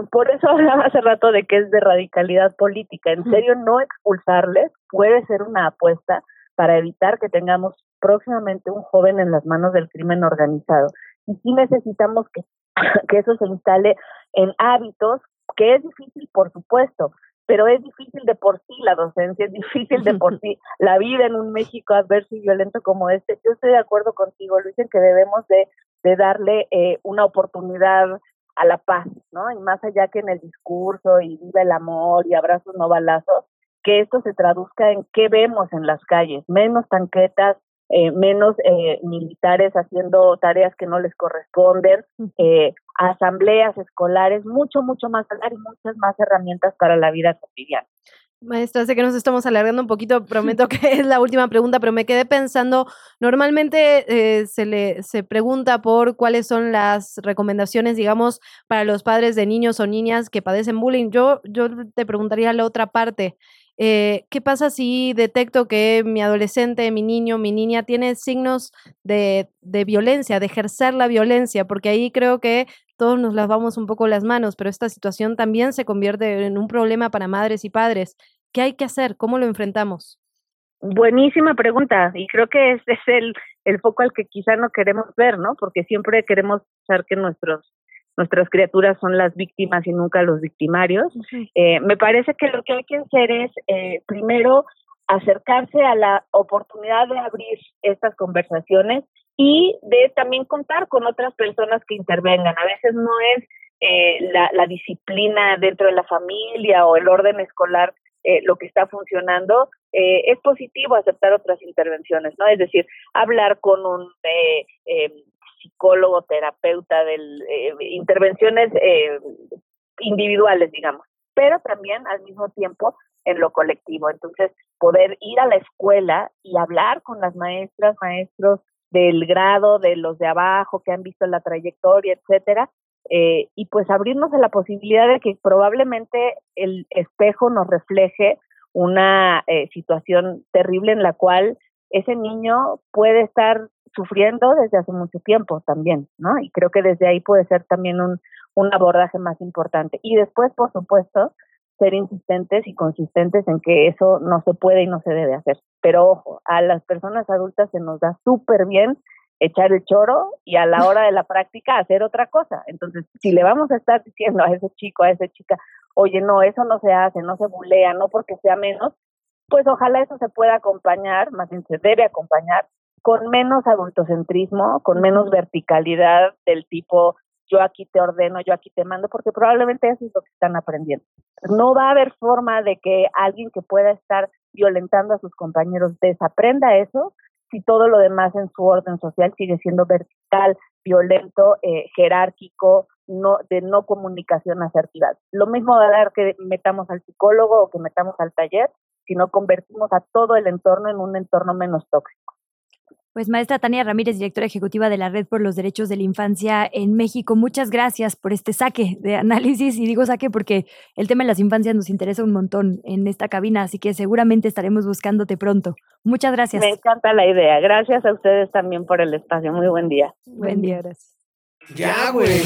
Por eso hablaba hace rato de que es de radicalidad política. En serio, no expulsarles puede ser una apuesta para evitar que tengamos próximamente un joven en las manos del crimen organizado. Y sí necesitamos que, que eso se instale en hábitos, que es difícil, por supuesto, pero es difícil de por sí la docencia, es difícil de por sí la vida en un México adverso y violento como este. Yo estoy de acuerdo contigo, Luis, en que debemos de, de darle eh, una oportunidad a la paz, ¿no? Y más allá que en el discurso y viva el amor y abrazos no balazos, que esto se traduzca en qué vemos en las calles, menos tanquetas, eh, menos eh, militares haciendo tareas que no les corresponden, eh, asambleas escolares, mucho, mucho más y muchas más herramientas para la vida cotidiana. Maestra, sé que nos estamos alargando un poquito, prometo que es la última pregunta, pero me quedé pensando, normalmente se le se pregunta por cuáles son las recomendaciones, digamos, para los padres de niños o niñas que padecen bullying. Yo, yo te preguntaría la otra parte. Eh, ¿Qué pasa si detecto que mi adolescente, mi niño, mi niña tiene signos de, de, violencia, de ejercer la violencia? Porque ahí creo que todos nos lavamos un poco las manos, pero esta situación también se convierte en un problema para madres y padres. ¿Qué hay que hacer? ¿Cómo lo enfrentamos? Buenísima pregunta y creo que ese es el, el foco al que quizá no queremos ver, ¿no? Porque siempre queremos pensar que nuestros nuestras criaturas son las víctimas y nunca los victimarios. Eh, me parece que lo que hay que hacer es, eh, primero, acercarse a la oportunidad de abrir estas conversaciones y de también contar con otras personas que intervengan. A veces no es eh, la, la, disciplina dentro de la familia o el orden escolar lo que está funcionando. es positivo aceptar otras intervenciones, ¿no? Es decir, hablar con un psicólogo, terapeuta, de eh, intervenciones eh, individuales, digamos, pero también al mismo tiempo en lo colectivo. Entonces, poder ir a la escuela y hablar con las maestras, maestros del grado, de los de abajo que han visto la trayectoria, etcétera, eh, y pues abrirnos a la posibilidad de que probablemente el espejo nos refleje una situación terrible en la cual ese niño puede estar sufriendo desde hace mucho tiempo también, ¿no? Y creo que desde ahí puede ser también un, un abordaje más importante. Y después, por supuesto, ser insistentes y consistentes en que eso no se puede y no se debe hacer. Pero ojo, a las personas adultas se nos da súper bien echar el choro y a la hora de la práctica hacer otra cosa. Entonces, si le vamos a estar diciendo a ese chico, a esa chica, oye, no, eso no se hace, no se bulea, no porque sea menos, pues ojalá eso se pueda acompañar, más bien se debe acompañar con menos adultocentrismo, con menos verticalidad del tipo yo aquí te ordeno, yo aquí te mando, porque probablemente eso es lo que están aprendiendo. No va a haber forma de que alguien que pueda estar violentando a sus compañeros desaprenda eso si todo lo demás en su orden social sigue siendo vertical, violento, eh, jerárquico, no, de no comunicación asertiva. Lo mismo va a dar que metamos al psicólogo o que metamos al taller, si no convertimos a todo el entorno en un entorno menos tóxico. Pues maestra Tania Ramírez, directora ejecutiva de la Red por los Derechos de la Infancia en México, muchas gracias por este saque de análisis y digo saque porque el tema de las infancias nos interesa un montón en esta cabina, así que seguramente estaremos buscándote pronto. Muchas gracias. Me encanta la idea. Gracias a ustedes también por el espacio. Muy buen día. Buen día, gracias. Ya, güey.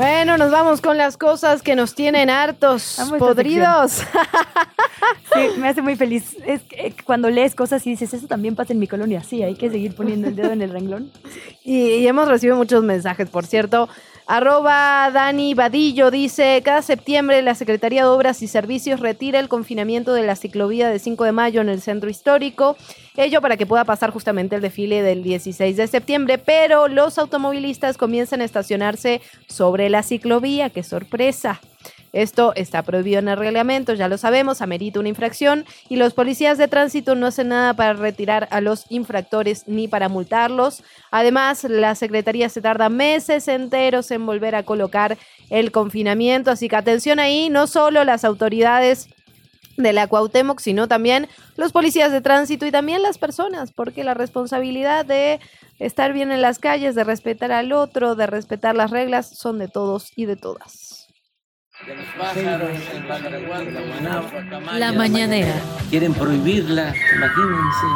Bueno, nos vamos con las cosas que nos tienen hartos, podridos. sí, me hace muy feliz. Es que cuando lees cosas y dices, eso también pasa en mi colonia. Sí, hay que seguir poniendo el dedo en el renglón. y hemos recibido muchos mensajes, por cierto. Arroba Dani Vadillo dice, cada septiembre la Secretaría de Obras y Servicios retira el confinamiento de la ciclovía de 5 de mayo en el centro histórico, ello para que pueda pasar justamente el desfile del 16 de septiembre, pero los automovilistas comienzan a estacionarse sobre la ciclovía, qué sorpresa. Esto está prohibido en el reglamento, ya lo sabemos, amerita una infracción y los policías de tránsito no hacen nada para retirar a los infractores ni para multarlos. Además, la Secretaría se tarda meses enteros en volver a colocar el confinamiento, así que atención ahí, no solo las autoridades de la Cuauhtémoc, sino también los policías de tránsito y también las personas, porque la responsabilidad de estar bien en las calles, de respetar al otro, de respetar las reglas, son de todos y de todas. La mañanera. Quieren prohibirla, imagínense.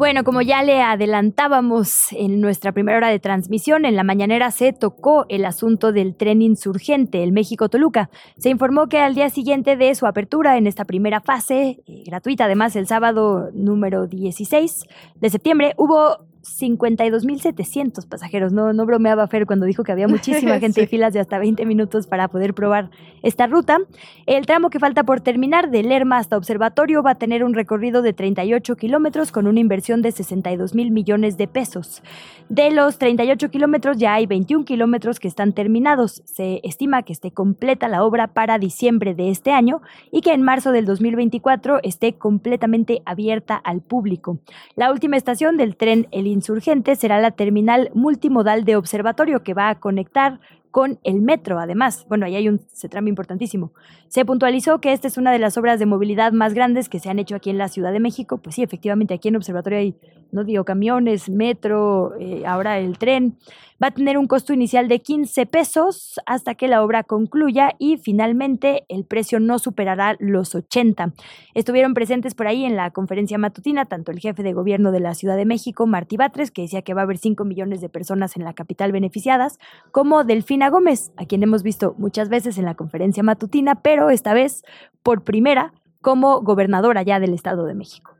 Bueno, como ya le adelantábamos en nuestra primera hora de transmisión, en la mañanera se tocó el asunto del tren insurgente, el México-Toluca. Se informó que al día siguiente de su apertura en esta primera fase, eh, gratuita además el sábado número 16 de septiembre, hubo 52.700 pasajeros. No, no bromeaba Fer cuando dijo que había muchísima gente y filas de hasta 20 minutos para poder probar esta ruta. El tramo que falta por terminar de Lerma hasta Observatorio va a tener un recorrido de 38 kilómetros con una inversión de 62 mil millones de pesos. De los 38 kilómetros ya hay 21 kilómetros que están terminados. Se estima que esté completa la obra para diciembre de este año y que en marzo del 2024 esté completamente abierta al público. La última estación del tren El Insurgente será la terminal multimodal de observatorio que va a conectar con el metro, además. Bueno, ahí hay un tramo importantísimo. Se puntualizó que esta es una de las obras de movilidad más grandes que se han hecho aquí en la Ciudad de México. Pues sí, efectivamente, aquí en Observatorio hay, no digo, camiones, metro, eh, ahora el tren. Va a tener un costo inicial de 15 pesos hasta que la obra concluya y finalmente el precio no superará los 80. Estuvieron presentes por ahí en la conferencia matutina tanto el jefe de gobierno de la Ciudad de México, Martí Batres, que decía que va a haber 5 millones de personas en la capital beneficiadas, como Delfina Gómez, a quien hemos visto muchas veces en la conferencia matutina, pero esta vez por primera como gobernadora ya del Estado de México.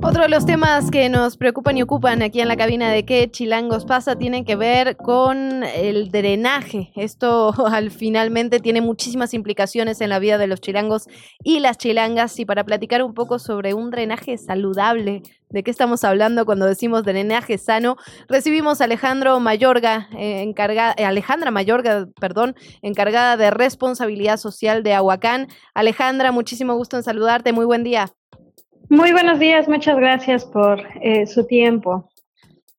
Otro de los temas que nos preocupan y ocupan aquí en la cabina de qué chilangos pasa tiene que ver con el drenaje. Esto al finalmente tiene muchísimas implicaciones en la vida de los chilangos y las chilangas y para platicar un poco sobre un drenaje saludable, de qué estamos hablando cuando decimos drenaje sano, recibimos a Alejandro Mayorga, eh, encargada, eh, Alejandra Mayorga, perdón, encargada de responsabilidad social de Aguacán. Alejandra, muchísimo gusto en saludarte, muy buen día. Muy buenos días, muchas gracias por eh, su tiempo.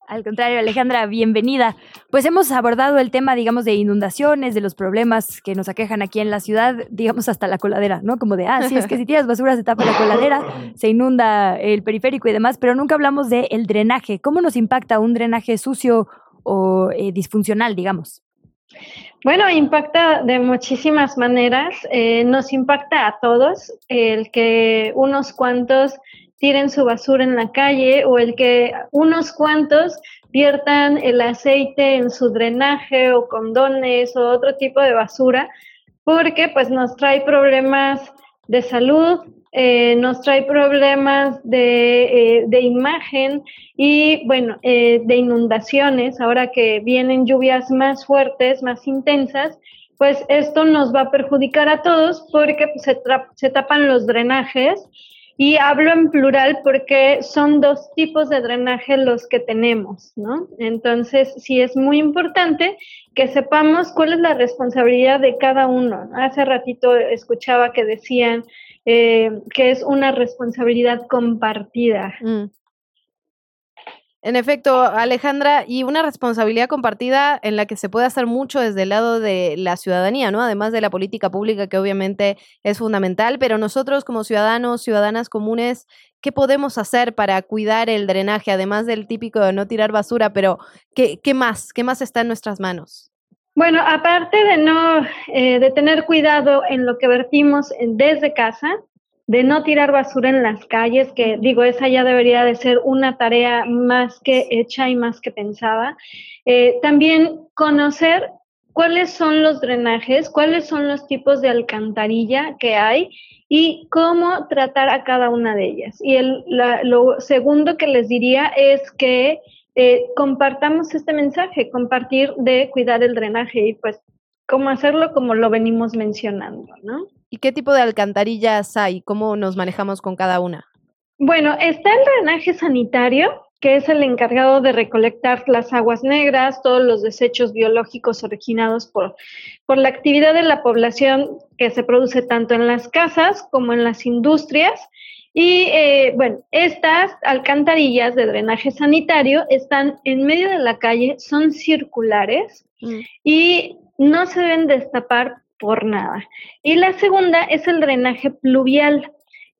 Al contrario, Alejandra, bienvenida. Pues hemos abordado el tema, digamos, de inundaciones, de los problemas que nos aquejan aquí en la ciudad, digamos, hasta la coladera, ¿no? Como de, ah, sí, es que si tiras basura se tapa la coladera, se inunda el periférico y demás, pero nunca hablamos del el drenaje. ¿Cómo nos impacta un drenaje sucio o eh, disfuncional, digamos? Bueno, impacta de muchísimas maneras. Eh, nos impacta a todos el que unos cuantos tiren su basura en la calle o el que unos cuantos viertan el aceite en su drenaje o condones o otro tipo de basura, porque pues nos trae problemas de salud, eh, nos trae problemas de, eh, de imagen y, bueno, eh, de inundaciones. Ahora que vienen lluvias más fuertes, más intensas, pues esto nos va a perjudicar a todos porque se, se tapan los drenajes. Y hablo en plural porque son dos tipos de drenaje los que tenemos, ¿no? Entonces, sí es muy importante que sepamos cuál es la responsabilidad de cada uno. Hace ratito escuchaba que decían, eh, que es una responsabilidad compartida. Mm. En efecto, Alejandra, y una responsabilidad compartida en la que se puede hacer mucho desde el lado de la ciudadanía, ¿no? Además de la política pública, que obviamente es fundamental, pero nosotros como ciudadanos, ciudadanas comunes, ¿qué podemos hacer para cuidar el drenaje? Además del típico de no tirar basura, pero ¿qué, qué más? ¿Qué más está en nuestras manos? Bueno, aparte de no, eh, de tener cuidado en lo que vertimos desde casa, de no tirar basura en las calles, que digo, esa ya debería de ser una tarea más que hecha y más que pensada. Eh, también conocer cuáles son los drenajes, cuáles son los tipos de alcantarilla que hay y cómo tratar a cada una de ellas. Y el, lo segundo que les diría es que eh, compartamos este mensaje, compartir de cuidar el drenaje y pues cómo hacerlo como lo venimos mencionando, ¿no? ¿Y qué tipo de alcantarillas hay? ¿Cómo nos manejamos con cada una? Bueno, está el drenaje sanitario, que es el encargado de recolectar las aguas negras, todos los desechos biológicos originados por, por la actividad de la población que se produce tanto en las casas como en las industrias y eh, bueno, estas alcantarillas de drenaje sanitario están en medio de la calle, son circulares mm. y no se deben destapar por nada. Y la segunda es el drenaje pluvial,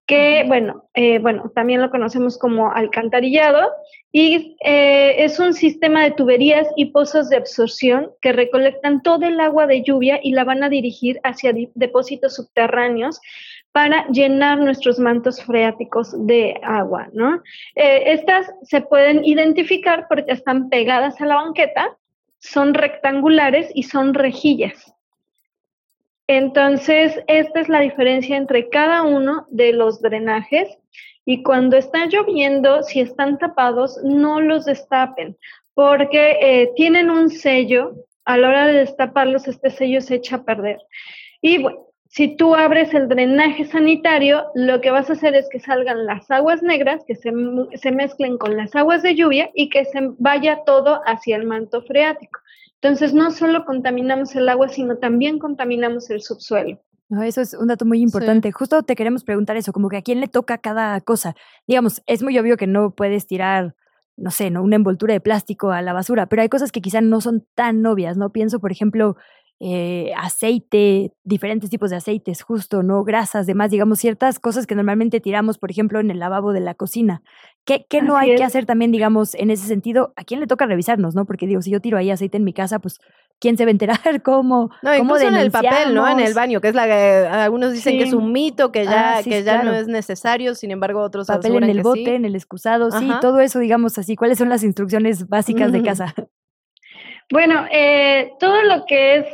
que bueno, eh, bueno, también lo conocemos como alcantarillado y eh, es un sistema de tuberías y pozos de absorción que recolectan todo el agua de lluvia y la van a dirigir hacia depósitos subterráneos para llenar nuestros mantos freáticos de agua, ¿no? Eh, estas se pueden identificar porque están pegadas a la banqueta, son rectangulares y son rejillas. Entonces, esta es la diferencia entre cada uno de los drenajes y cuando está lloviendo, si están tapados, no los destapen porque eh, tienen un sello, a la hora de destaparlos, este sello se echa a perder. Y bueno, si tú abres el drenaje sanitario, lo que vas a hacer es que salgan las aguas negras, que se, se, mezclen con las aguas de lluvia y que se vaya todo hacia el manto freático. Entonces, no solo contaminamos el agua, sino también contaminamos el subsuelo. eso es un dato muy importante. Justo te queremos preguntar eso, como que a quién le toca cada cosa. Digamos, es muy obvio que no puedes tirar no sé, ¿no? una envoltura de plástico a la basura, pero hay cosas que quizás no son tan obvias, ¿no? Pienso, por ejemplo, eh, aceite, diferentes tipos de aceites, justo, ¿no? Grasas, demás, digamos, ciertas cosas que normalmente tiramos, por ejemplo, en el lavabo de la cocina. ¿Qué, qué no hay que hacer también, digamos, en ese sentido? ¿A quién le toca revisarnos, no? Porque digo, si yo tiro ahí aceite en mi casa, pues, ¿quién se va a enterar? ¿Cómo? No, incluso en el papel, ¿no? En el baño, que es la que algunos dicen que es un mito, que ya, ah, que ya no es necesario, sin embargo, otros Papel en el bote, en el excusado, sí, todo eso, digamos así. ¿Cuáles son las instrucciones básicas de casa? Bueno, eh, todo lo que es,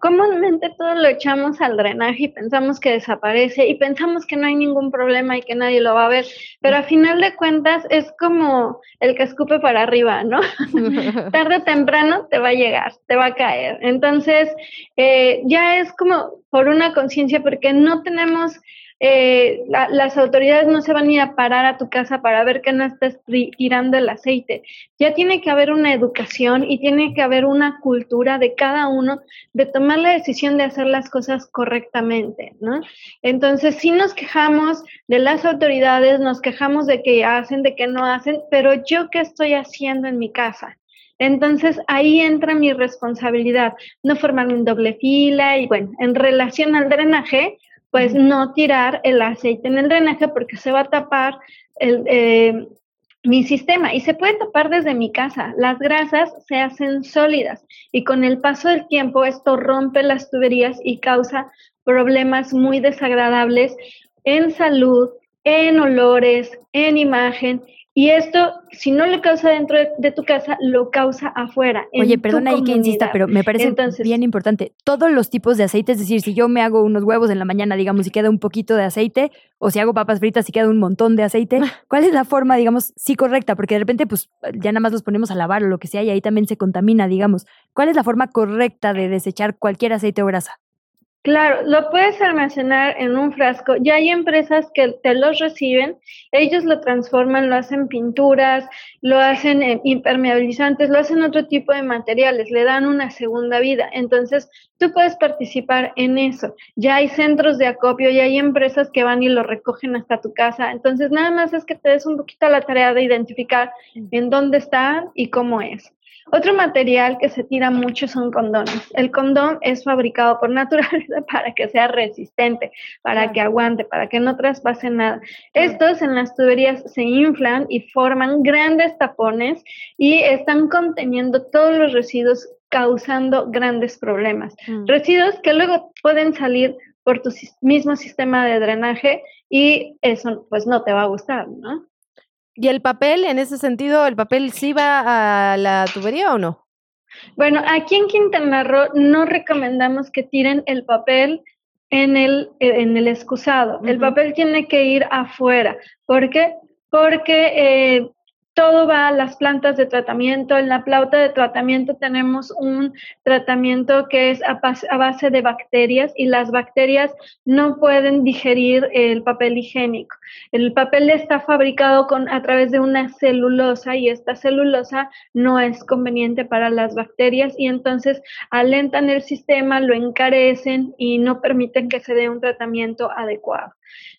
comúnmente todo lo echamos al drenaje y pensamos que desaparece y pensamos que no hay ningún problema y que nadie lo va a ver, pero a final de cuentas es como el que escupe para arriba, ¿no? Tarde o temprano te va a llegar, te va a caer. Entonces, eh, ya es como por una conciencia porque no tenemos eh, las autoridades no se van a ir a parar a tu casa para ver que no estás tirando el aceite. Ya tiene que haber una educación y tiene que haber una cultura de cada uno de tomar la decisión de hacer las cosas correctamente, ¿no? Entonces, si nos quejamos de las autoridades, nos quejamos de que hacen, de que no hacen, pero yo qué estoy haciendo en mi casa? Entonces ahí entra mi responsabilidad, no formar un doble fila y bueno, en relación al drenaje, pues no tirar el aceite en el drenaje porque se va a tapar el, eh, mi sistema y se puede tapar desde mi casa. Las grasas se hacen sólidas y con el paso del tiempo esto rompe las tuberías y causa problemas muy desagradables en salud, en olores, en imagen y esto, si no lo causa dentro de, tu casa, lo causa afuera. Oye, perdona ahí que insista, pero me parece bien importante. Todos los tipos de aceite, es decir, si yo me hago unos huevos en la mañana, digamos, y queda un poquito de aceite, o si hago papas fritas y queda un montón de aceite, ¿cuál es la forma, digamos, sí correcta? Porque de repente, pues ya nada más los ponemos a lavar o lo que sea y ahí también se contamina, digamos. ¿Cuál es la forma correcta de desechar cualquier aceite o grasa? Claro, lo puedes almacenar en un frasco. Ya hay empresas que te los reciben, ellos lo transforman, lo hacen pinturas, lo hacen impermeabilizantes, lo hacen otro tipo de materiales, le dan una segunda vida. Entonces, tú puedes participar en eso. Ya hay centros de acopio, ya hay empresas que van y lo recogen hasta tu casa. Entonces, nada más es que te des un poquito la tarea de identificar en dónde está y cómo es. Otro material que se tira mucho son condones. El condón es fabricado por naturaleza para que sea resistente, para que aguante, para que no traspase nada. Estos en las tuberías se inflan y forman grandes tapones y están conteniendo todos los residuos causando grandes problemas. Mm. Residuos que luego pueden salir por tu mismo sistema de drenaje y eso pues no te va a gustar, ¿no? ¿Y el papel, en ese sentido, el papel sí va a la tubería o no? Bueno, aquí en Quintana Roo no recomendamos que tiren el papel en el, en el excusado. El papel tiene que ir afuera. ¿Por qué? Porque eh, todo va a las plantas de tratamiento. En la plauta de tratamiento tenemos un tratamiento que es a, base de bacterias y las bacterias no pueden digerir el papel higiénico. El papel está fabricado con, a través de una celulosa y esta celulosa no es conveniente para las bacterias y entonces alentan el sistema, lo encarecen y no permiten que se dé un tratamiento adecuado.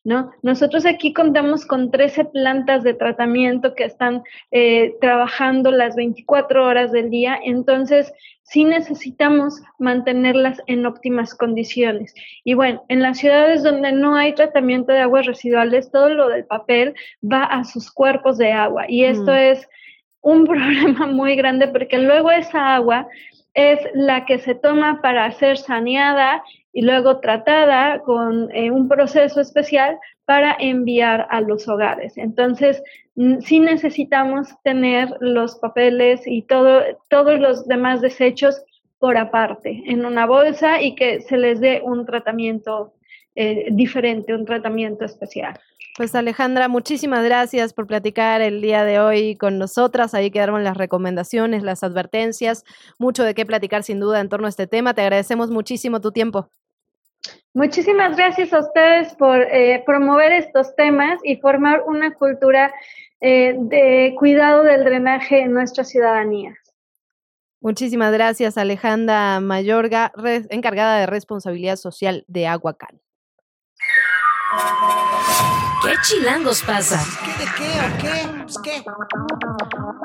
¿No? Nosotros aquí contamos con 13 plantas de tratamiento que están eh, trabajando las 24 horas del día, entonces sí necesitamos mantenerlas en óptimas condiciones. Y bueno, en las ciudades donde no hay tratamiento de aguas residuales, todo lo del papel va a sus cuerpos de agua y esto mm. es un problema muy grande porque luego esa agua es la que se toma para ser saneada y luego tratada con eh, un proceso especial para enviar a los hogares. Entonces, sí necesitamos tener los papeles y todo, todos los demás desechos por aparte en una bolsa y que se les dé un tratamiento eh, diferente, un tratamiento especial. Pues Alejandra, muchísimas gracias por platicar el día de hoy con nosotras. Ahí quedaron las recomendaciones, las advertencias, mucho de qué platicar sin duda en torno a este tema. Te agradecemos muchísimo tu tiempo. Muchísimas gracias a ustedes por eh, promover estos temas y formar una cultura eh, de cuidado del drenaje en nuestra ciudadanía. Muchísimas gracias, Alejandra Mayorga, encargada de responsabilidad social de Aguacal. ¿Qué chilangos pasa? ¿Qué, ¿De qué o qué? Pues, ¿Qué?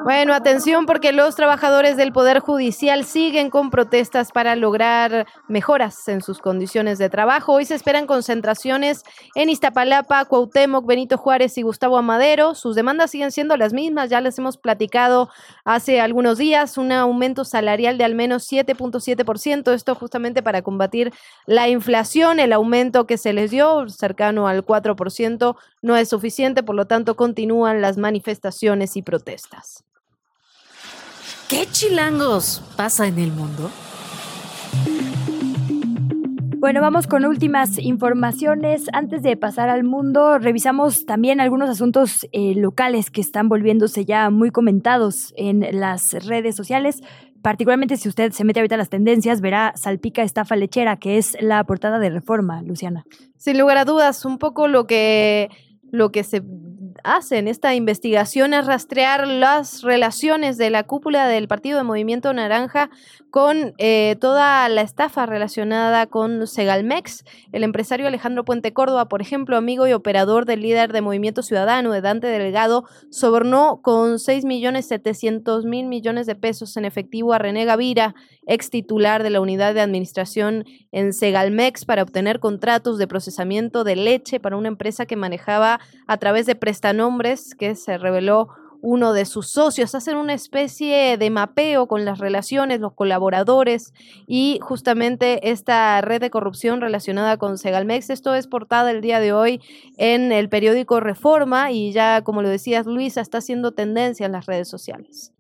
Bueno, atención porque los trabajadores del Poder Judicial siguen con protestas para lograr mejoras en sus condiciones de trabajo. Hoy se esperan concentraciones en Iztapalapa, Cuauhtémoc, Benito Juárez y Gustavo Amadero. Sus demandas siguen siendo las mismas, ya les hemos platicado hace algunos días, un aumento salarial de al menos 7.7%, esto justamente para combatir la inflación, el aumento que se les dio cercano al 4% no es suficiente, por lo tanto continúan las manifestaciones y protestas. ¿Qué chilangos pasa en el mundo? Bueno, vamos con últimas informaciones. Antes de pasar al mundo, revisamos también algunos asuntos eh, locales que están volviéndose ya muy comentados en las redes sociales. Particularmente si usted se mete ahorita a las tendencias, verá Salpica Estafa Lechera, que es la portada de Reforma, Luciana. Sin lugar a dudas, un poco lo que, lo que se hace en esta investigación es rastrear las relaciones de la cúpula del Partido de Movimiento Naranja con eh, toda la estafa relacionada con Segalmex. El empresario Alejandro Puente Córdoba, por ejemplo, amigo y operador del líder de Movimiento Ciudadano, de Dante Delgado, sobornó con 6 millones 700 mil millones de pesos en efectivo a René Gavira, ex titular de la unidad de administración en Segalmex, para obtener contratos de procesamiento de leche para una empresa que manejaba a través de prestanombres que se reveló uno de sus socios, hacen una especie de mapeo con las relaciones, los colaboradores y justamente esta red de corrupción relacionada con Segalmex. Esto es portada el día de hoy en el periódico Reforma y ya, como lo decías, Luisa, está haciendo tendencia en las redes sociales.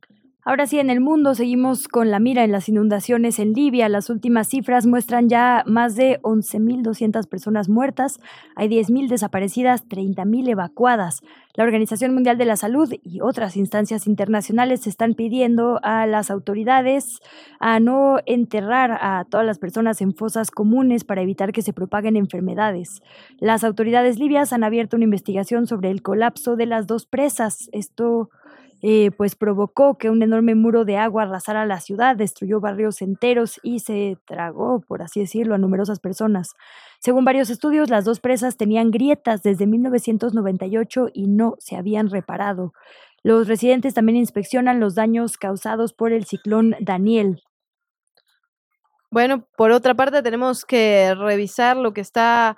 Ahora sí, en el mundo seguimos con la mira en las inundaciones en Libia. Las últimas cifras muestran ya más de 11.200 personas muertas, hay 10.000 desaparecidas, 30.000 evacuadas. La Organización Mundial de la Salud y otras instancias internacionales están pidiendo a las autoridades a no enterrar a todas las personas en fosas comunes para evitar que se propaguen enfermedades. Las autoridades libias han abierto una investigación sobre el colapso de las dos presas. Esto eh, pues provocó que un enorme muro de agua arrasara la ciudad, destruyó barrios enteros y se tragó, por así decirlo, a numerosas personas. Según varios estudios, las dos presas tenían grietas desde 1998 y no se habían reparado. Los residentes también inspeccionan los daños causados por el ciclón Daniel. Bueno, por otra parte tenemos que revisar lo que está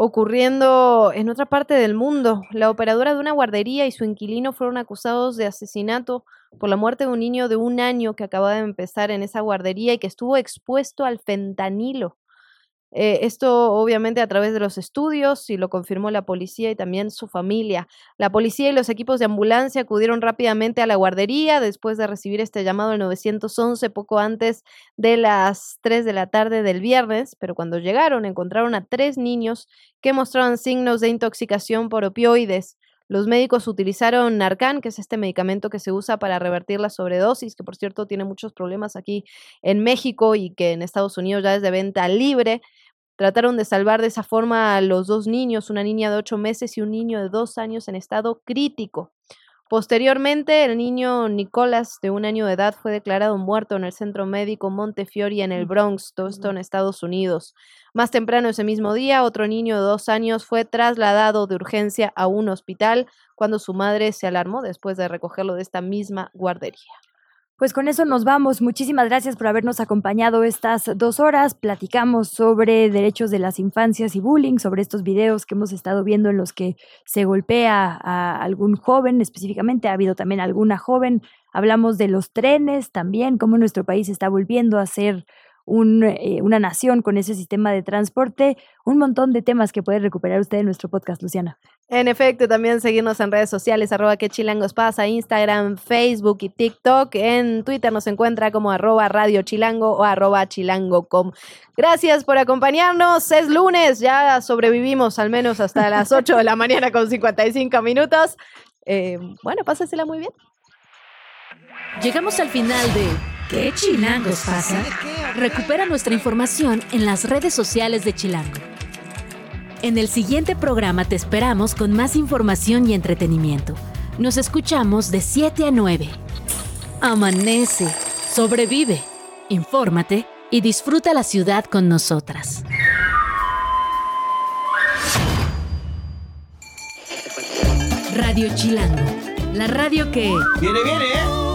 ocurriendo en otra parte del mundo. La operadora de una guardería y su inquilino fueron acusados de asesinato por la muerte de un niño de un año que acaba de empezar en esa guardería y que estuvo expuesto al fentanilo. Eh, esto obviamente a través de los estudios y lo confirmó la policía y también su familia. La policía y los equipos de ambulancia acudieron rápidamente a la guardería después de recibir este llamado al 911 poco antes de las 3 de la tarde del viernes, pero cuando llegaron encontraron a tres niños que mostraban signos de intoxicación por opioides. Los médicos utilizaron Narcan, que es este medicamento que se usa para revertir la sobredosis, que por cierto tiene muchos problemas aquí en México y que en Estados Unidos ya es de venta libre. Trataron de salvar de esa forma a los dos niños, una niña de ocho meses y un niño de dos años en estado crítico. Posteriormente, el niño Nicolás, de un año de edad, fue declarado muerto en el centro médico Montefiore en el Bronx, todo esto en Estados Unidos. Más temprano ese mismo día, otro niño de dos años fue trasladado de urgencia a un hospital cuando su madre se alarmó después de recogerlo de esta misma guardería. Pues con eso nos vamos. Muchísimas gracias por habernos acompañado estas dos horas. Platicamos sobre derechos de las infancias y bullying, sobre estos videos que hemos estado viendo en los que se golpea a algún joven específicamente. Ha habido también alguna joven. Hablamos de los trenes también, cómo nuestro país está volviendo a ser un, eh, una nación con ese sistema de transporte. Un montón de temas que puede recuperar usted en nuestro podcast, Luciana. En efecto, también seguirnos en redes sociales, arroba que chilangos pasa, Instagram, Facebook y TikTok. En Twitter nos encuentra como arroba radio chilango o arroba chilango.com. Gracias por acompañarnos. Es lunes, ya sobrevivimos al menos hasta las 8 de la mañana con 55 minutos. Eh, bueno, pásasela muy bien. Llegamos al final de ¿Qué chilangos pasa? Recupera nuestra información en las redes sociales de Chilango. En el siguiente programa te esperamos con más información y entretenimiento. Nos escuchamos de 7 a 9. Amanece, sobrevive, infórmate y disfruta la ciudad con nosotras. Radio Chilango, la radio que... Viene, viene, ¿eh?